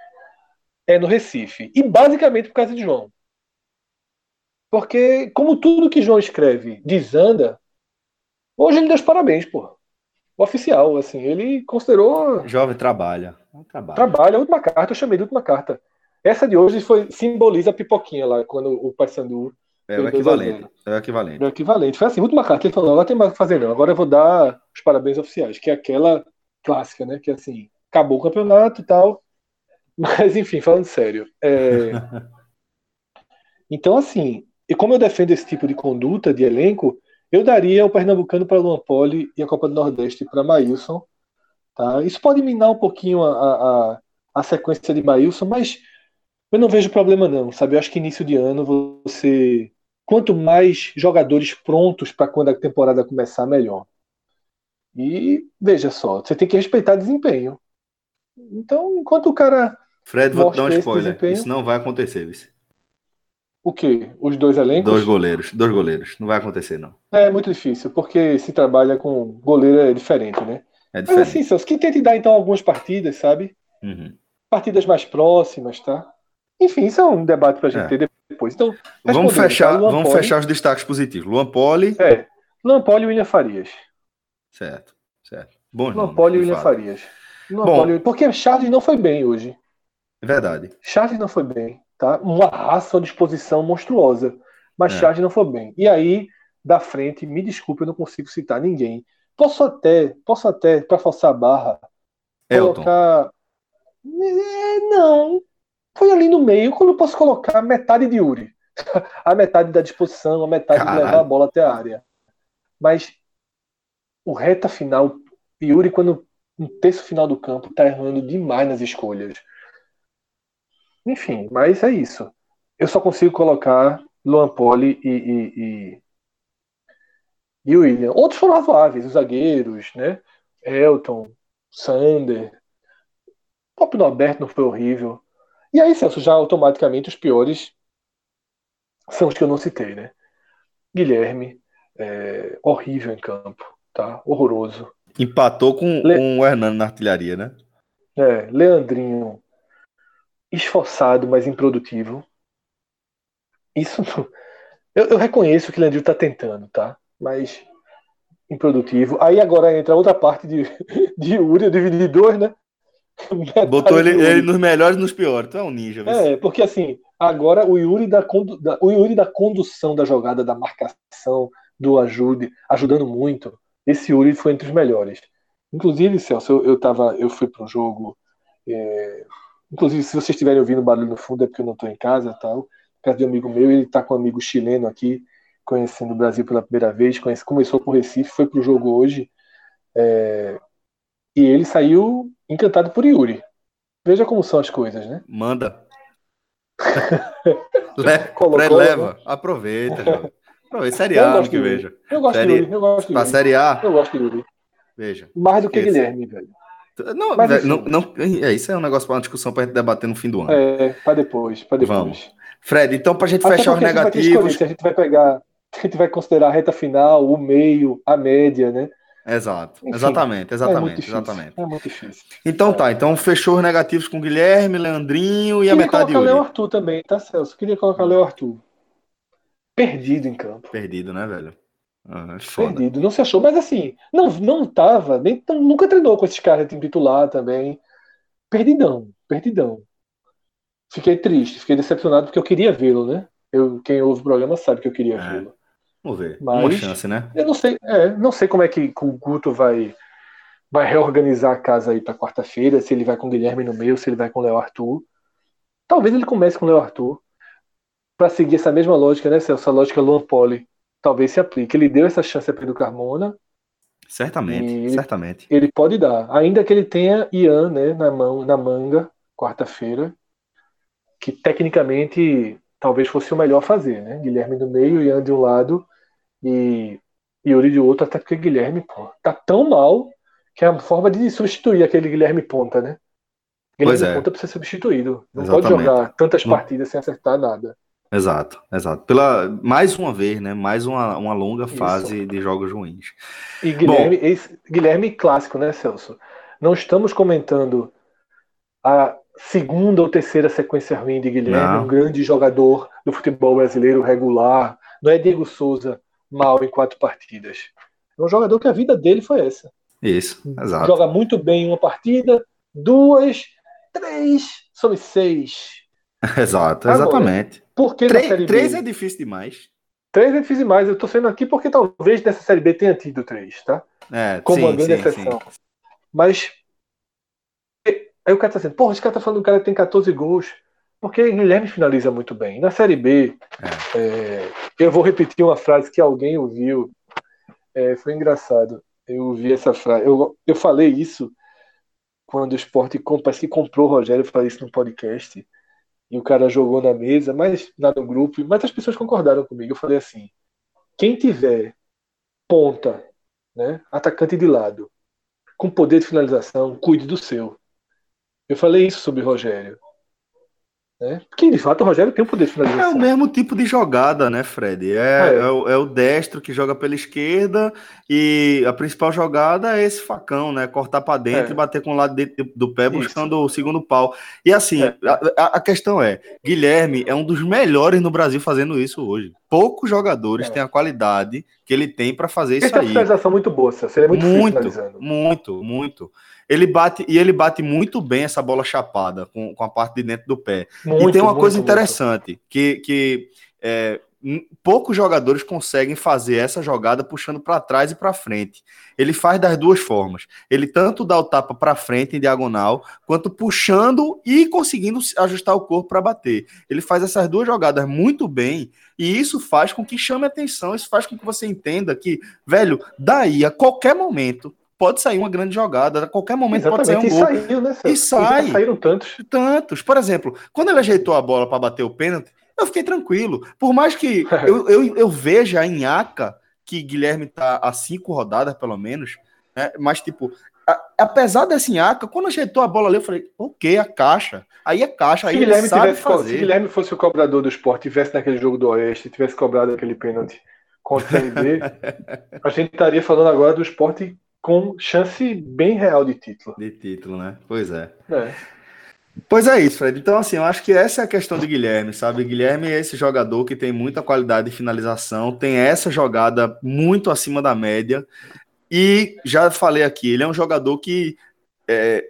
é no Recife. E basicamente por causa de João. Porque, como tudo que João escreve desanda, hoje ele deu os parabéns, pô. O oficial, assim, ele considerou. Jovem trabalha. Trabalha. Trabalha, a última carta, eu chamei de última carta. Essa de hoje foi, simboliza a pipoquinha lá, quando o Paysandu. É o equivalente. É o equivalente. É o equivalente. Foi assim, última carta. Ele falou: agora tem mais o que fazer, não. Agora eu vou dar os parabéns oficiais, que é aquela clássica, né? Que é assim, acabou o campeonato e tal. Mas, enfim, falando sério. É... então, assim, e como eu defendo esse tipo de conduta de elenco, eu daria o Pernambucano para Luan Poli e a Copa do Nordeste para Maílson. Tá? Isso pode minar um pouquinho a, a, a sequência de Maílson, mas Eu não vejo problema não, sabe? Eu acho que início de ano você quanto mais jogadores prontos para quando a temporada começar, melhor. E veja só, você tem que respeitar desempenho. Então, enquanto o cara. Fred, vou te dar um spoiler. Desempenho... Isso não vai acontecer, vice. O quê? Os dois elencos? Dois goleiros, dois goleiros. Não vai acontecer, não. É muito difícil, porque se trabalha com goleiro é diferente, né? É diferente. Mas assim, Celso, que tente dar então algumas partidas, sabe? Uhum. Partidas mais próximas, tá? Enfim, isso é um debate pra gente é. ter depois. Então, vamos fechar, vamos Poli, fechar os destaques positivos. Luan Poli. É. Luan Poli e William Farias. Certo, certo. Bom, Luan Poli e William. Farias. Luan Bom, Poli, porque Charles não foi bem hoje. É verdade. Charles não foi bem, tá? Uma raça, uma disposição monstruosa. Mas é. Charles não foi bem. E aí, da frente, me desculpe, eu não consigo citar ninguém. Posso até, posso até, para forçar a barra, Elton. colocar. É, não, foi ali no meio, quando eu posso colocar metade de Yuri. a metade da disposição, a metade Caralho. de levar a bola até a área. Mas o reta final, Yuri, quando no terço final do campo, tá errando demais nas escolhas. Enfim, mas é isso. Eu só consigo colocar Luan Poli e, e, e, e William. Outros foram razoáveis, os zagueiros, né? Elton, Sander. O próprio Norberto não foi horrível. E aí, Celso, já automaticamente os piores são os que eu não citei, né? Guilherme, é, horrível em campo, tá? Horroroso. Empatou com, Le... com o Hernando na artilharia, né? É, Leandrinho, esforçado, mas improdutivo. Isso não... eu, eu, reconheço que o Leandrinho tá tentando, tá? Mas improdutivo. Aí agora entra outra parte de, de Uri, eu dividi dois, né? Botou ele, ele, nos melhores e nos piores. Tu é um ninja. É, porque assim, agora o Yuri da, condu, da, o Yuri da condução da jogada, da marcação, do ajude, ajudando muito. Esse Yuri foi entre os melhores. Inclusive, Celso, eu, eu, tava, eu fui para o jogo. É, inclusive, se vocês estiverem ouvindo barulho no fundo, é porque eu não estou em casa, tal. Casa de um amigo meu, ele está com um amigo chileno aqui, conhecendo o Brasil pela primeira vez. Conhece, começou com o Recife, foi para o jogo hoje. É, e ele saiu encantado por Yuri. Veja como são as coisas, né? Manda. Le Colocou, leva, né? aproveita, Aproveita. Série A, que veja. Eu gosto série... de Yuri. Eu gosto de Yuri. Pra Série A? Eu gosto de Yuri. Veja. Mais do que Esse... Guilherme, velho. Não, Mas, velho, não, não, é, isso é um negócio para uma discussão para gente debater no fim do ano. É, para depois, para depois. Vamos. Fred, então para a gente fechar os negativos. A gente vai pegar, a gente vai considerar a reta final, o meio, a média, né? Exato, Enfim, exatamente, exatamente, é exatamente. É muito difícil. Então tá, então fechou os negativos com Guilherme, Leandrinho e Queria a metade de Léo Arthur também, tá, Celso? Queria colocar Léo Arthur. Perdido em campo. Perdido, né, velho? Ah, é Perdido, não se achou, mas assim, não, não tava, nem, nunca treinou com esses caras de titular também. Perdidão, perdidão. Fiquei triste, fiquei decepcionado porque eu queria vê-lo, né? Eu, quem ouve o programa sabe que eu queria é. vê-lo. Vamos ver. Mas, Uma chance, né? Eu não sei, é, não sei como é que o Guto vai, vai reorganizar a casa aí para quarta-feira, se ele vai com o Guilherme no meio, se ele vai com o Léo Arthur. Talvez ele comece com o Léo Arthur. Para seguir essa mesma lógica, né, Celso? A lógica Luan Poli talvez se aplique. Ele deu essa chance a Pedro Carmona. Certamente, certamente. Ele pode dar. Ainda que ele tenha Ian né, na, mão, na manga, quarta-feira, que tecnicamente talvez fosse o melhor fazer, né? Guilherme do meio, Ian de um lado e Yuri de outro, até porque Guilherme, pô, tá tão mal que é a forma de substituir aquele Guilherme Ponta, né? Guilherme pois é. Ponta precisa ser substituído. Não Exatamente. pode jogar tantas partidas sem acertar nada. Exato, exato. Pela, mais uma vez, né? Mais uma, uma longa fase Isso. de jogos ruins. E Guilherme, Bom, esse, Guilherme clássico, né, Celso? Não estamos comentando a segunda ou terceira sequência ruim de Guilherme, não. um grande jogador do futebol brasileiro regular. Não é Diego Souza mal em quatro partidas. É um jogador que a vida dele foi essa. Isso, exato. Joga muito bem em uma partida, duas, três, sobre seis. Exato, Agora, exatamente. Porque três, série três B, é difícil demais. Três é difícil demais. Eu tô sendo aqui porque talvez nessa série B tenha tido três, tá? É, Como sim, uma grande sim, exceção. Sim. Mas aí o cara tá dizendo, porra, esse cara tá falando que o cara tem 14 gols. Porque Guilherme finaliza muito bem. Na Série B, é. É, eu vou repetir uma frase que alguém ouviu. É, foi engraçado. Eu ouvi essa frase. Eu, eu falei isso quando o Sport parece que comprou o Rogério. Eu falei isso no podcast. e o cara jogou na mesa, mas lá no grupo, mas as pessoas concordaram comigo. Eu falei assim: quem tiver ponta, né, atacante de lado, com poder de finalização, cuide do seu. Eu falei isso sobre o Rogério. Né? Porque, de fato, o Rogério tem o poder de finalização. É o mesmo tipo de jogada, né, Fred? É, é. é, o, é o, destro que joga pela esquerda e a principal jogada é esse facão, né? Cortar para dentro é. e bater com o lado do pé buscando Isso. o segundo pau. E assim, é. a, a, questão é: Guilherme é um dos melhores no Brasil fazendo isso hoje. Poucos jogadores é. têm a qualidade que ele tem para fazer isso ele aí. Ele tem uma finalização muito boa, você é muito Muito, muito, muito. Ele bate e ele bate muito bem essa bola chapada com, com a parte de dentro do pé. Muito, e tem uma muito, coisa interessante muito. que, que é, poucos jogadores conseguem fazer essa jogada puxando para trás e para frente. Ele faz das duas formas. Ele tanto dá o tapa para frente em diagonal, quanto puxando e conseguindo ajustar o corpo para bater. Ele faz essas duas jogadas muito bem e isso faz com que chame atenção, isso faz com que você entenda que, velho, daí a qualquer momento pode sair uma grande jogada, a qualquer momento Exatamente, pode sair um gol. Saiu, né, e sai. saíram tantos. Tantos. Por exemplo, quando ele ajeitou a bola para bater o pênalti, eu fiquei tranquilo. Por mais que eu, eu, eu veja em Aca que Guilherme tá a cinco rodadas, pelo menos, né? mas tipo, a, apesar desse Aca, quando ajeitou a bola ali, eu falei, ok, a caixa. Aí é caixa, aí se Guilherme sabe fazer. Se Guilherme fosse o cobrador do esporte, tivesse naquele jogo do Oeste, tivesse cobrado aquele pênalti contra o CNB, a gente estaria falando agora do esporte com chance bem real de título. De título, né? Pois é. é. Pois é isso, Fred. Então, assim, eu acho que essa é a questão de Guilherme, sabe? Guilherme é esse jogador que tem muita qualidade de finalização, tem essa jogada muito acima da média. E já falei aqui, ele é um jogador que é,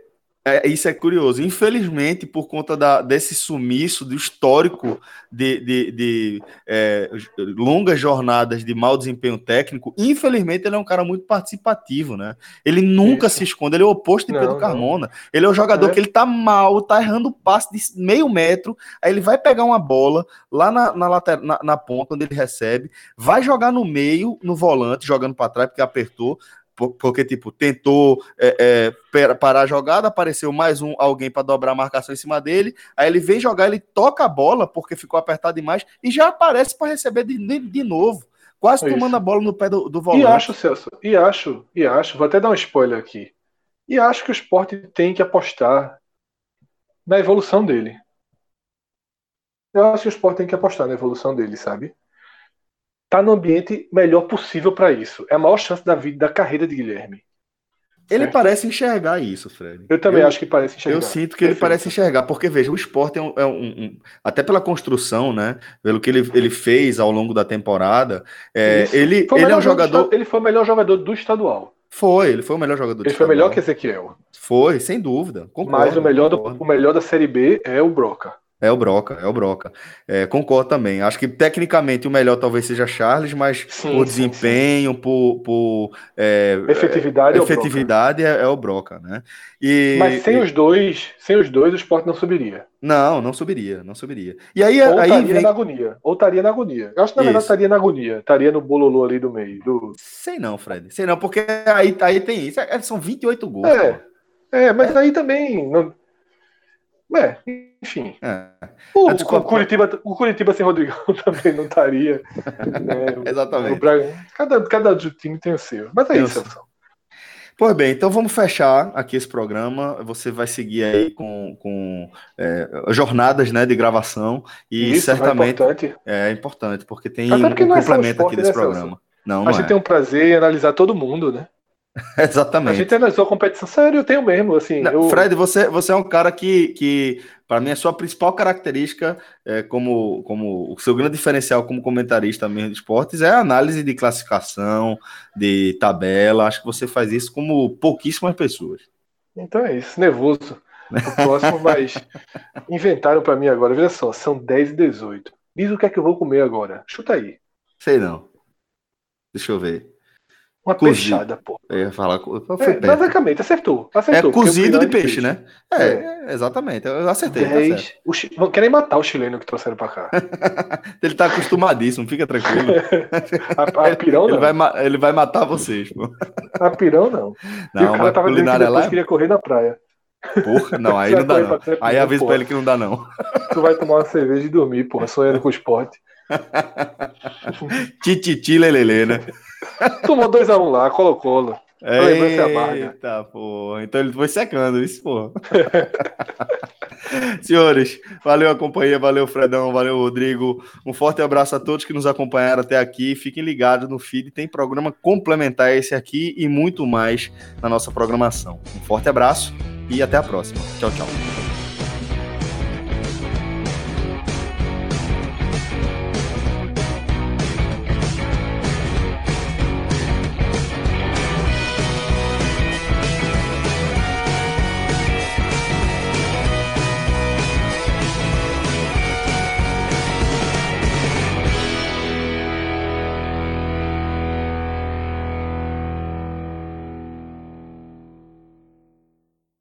é, isso é curioso. Infelizmente, por conta da, desse sumiço, do histórico de, de, de é, longas jornadas de mau desempenho técnico, infelizmente ele é um cara muito participativo, né? Ele nunca isso. se esconde, ele é o oposto de não, Pedro Carmona. Não. Ele é o jogador é. que ele tá mal, tá errando passe de meio metro, aí ele vai pegar uma bola lá na, na, na, na ponta onde ele recebe, vai jogar no meio, no volante, jogando para trás porque apertou, porque, tipo, tentou é, é, parar a jogada, apareceu mais um alguém para dobrar a marcação em cima dele, aí ele vem jogar, ele toca a bola porque ficou apertado demais e já aparece para receber de, de, de, novo, quase Isso. tomando a bola no pé do, do volante. E acho, Celso, e acho, e acho, vou até dar um spoiler aqui, e acho que o esporte tem que apostar na evolução dele. Eu acho que o esporte tem que apostar na evolução dele, sabe? Tá no ambiente melhor possível para isso. É a maior chance da vida, da carreira de Guilherme. Ele certo? parece enxergar isso, Fred. Eu também eu, acho que parece enxergar. Eu sinto que ele parece enxergar, porque veja, o esporte é, um, é um, um, até pela construção, né? Pelo que ele, ele fez ao longo da temporada, é, ele, ele é um jogador. Ele foi o melhor jogador do estadual. Foi, ele foi o melhor jogador do Ele foi melhor que Ezequiel. Foi, sem dúvida. Concordo, Mas o melhor, do, o melhor da Série B é o Broca. É o Broca, é o Broca. É, concordo também. Acho que tecnicamente o melhor talvez seja Charles, mas sim, por desempenho, sim. por, por é, efetividade, efetividade é, é, o Broca, né? E, mas sem e... os dois, sem os dois, o esporte não subiria. Não, não subiria, não subiria. E aí, ou aí estaria vem... na agonia, ou estaria na agonia. Eu acho que na verdade estaria na agonia, estaria no bololô ali do meio. Do... Sei não, Fred. Sei não, porque aí, aí tem isso. É, são 28 gols. É, é mas aí também. Não é, enfim. É. O, o, Curitiba, o Curitiba sem Rodrigão também não estaria. Né? Exatamente. Cada, cada time tem o seu. Mas é isso, Pois bem, então vamos fechar aqui esse programa. Você vai seguir aí com, com é, jornadas né, de gravação e Isso, certamente é importante. é importante, porque tem um, é complemento aqui desse né, programa. Não, a gente é. tem um prazer em analisar todo mundo, né? Exatamente. A gente analisou a competição. Sério, eu tenho mesmo. Assim, Não, eu... Fred, você, você é um cara que, que para mim, a sua principal característica, é, como, como o seu grande diferencial como comentarista mesmo de esportes, é a análise de classificação, de tabela. Acho que você faz isso como pouquíssimas pessoas. Então é isso, nervoso. O próximo, mas inventaram para mim agora. Veja só, são 10 e 18. Diz o que é que eu vou comer agora. Chuta aí. Sei não. Deixa eu ver. Uma cozido. peixada, pô. Eu ia falar. É, basicamente, acertou. acertou é cozido de peixe, peixe, né? É, é, exatamente. Eu acertei. 10, tá chi... Querem matar o chileno que trouxeram pra cá. ele tá acostumadíssimo, fica tranquilo. a, a pirão não. Ele vai, ele vai matar vocês, pô. A pirão não. Não, e o cara tava dizendo que depois lá... queria correr na praia. Porra, não, aí não dá não. Aí avisa pra ele que não dá não. Tu vai tomar uma cerveja e dormir, porra, sonhando com o esporte. Tititi lelele, né? Tomou 2x1 um lá, colocou-lo. Eita, porra. Então ele foi secando isso, porra. Senhores, valeu a companhia, valeu Fredão, valeu Rodrigo. Um forte abraço a todos que nos acompanharam até aqui. Fiquem ligados no feed, tem programa complementar esse aqui e muito mais na nossa programação. Um forte abraço e até a próxima. Tchau, tchau.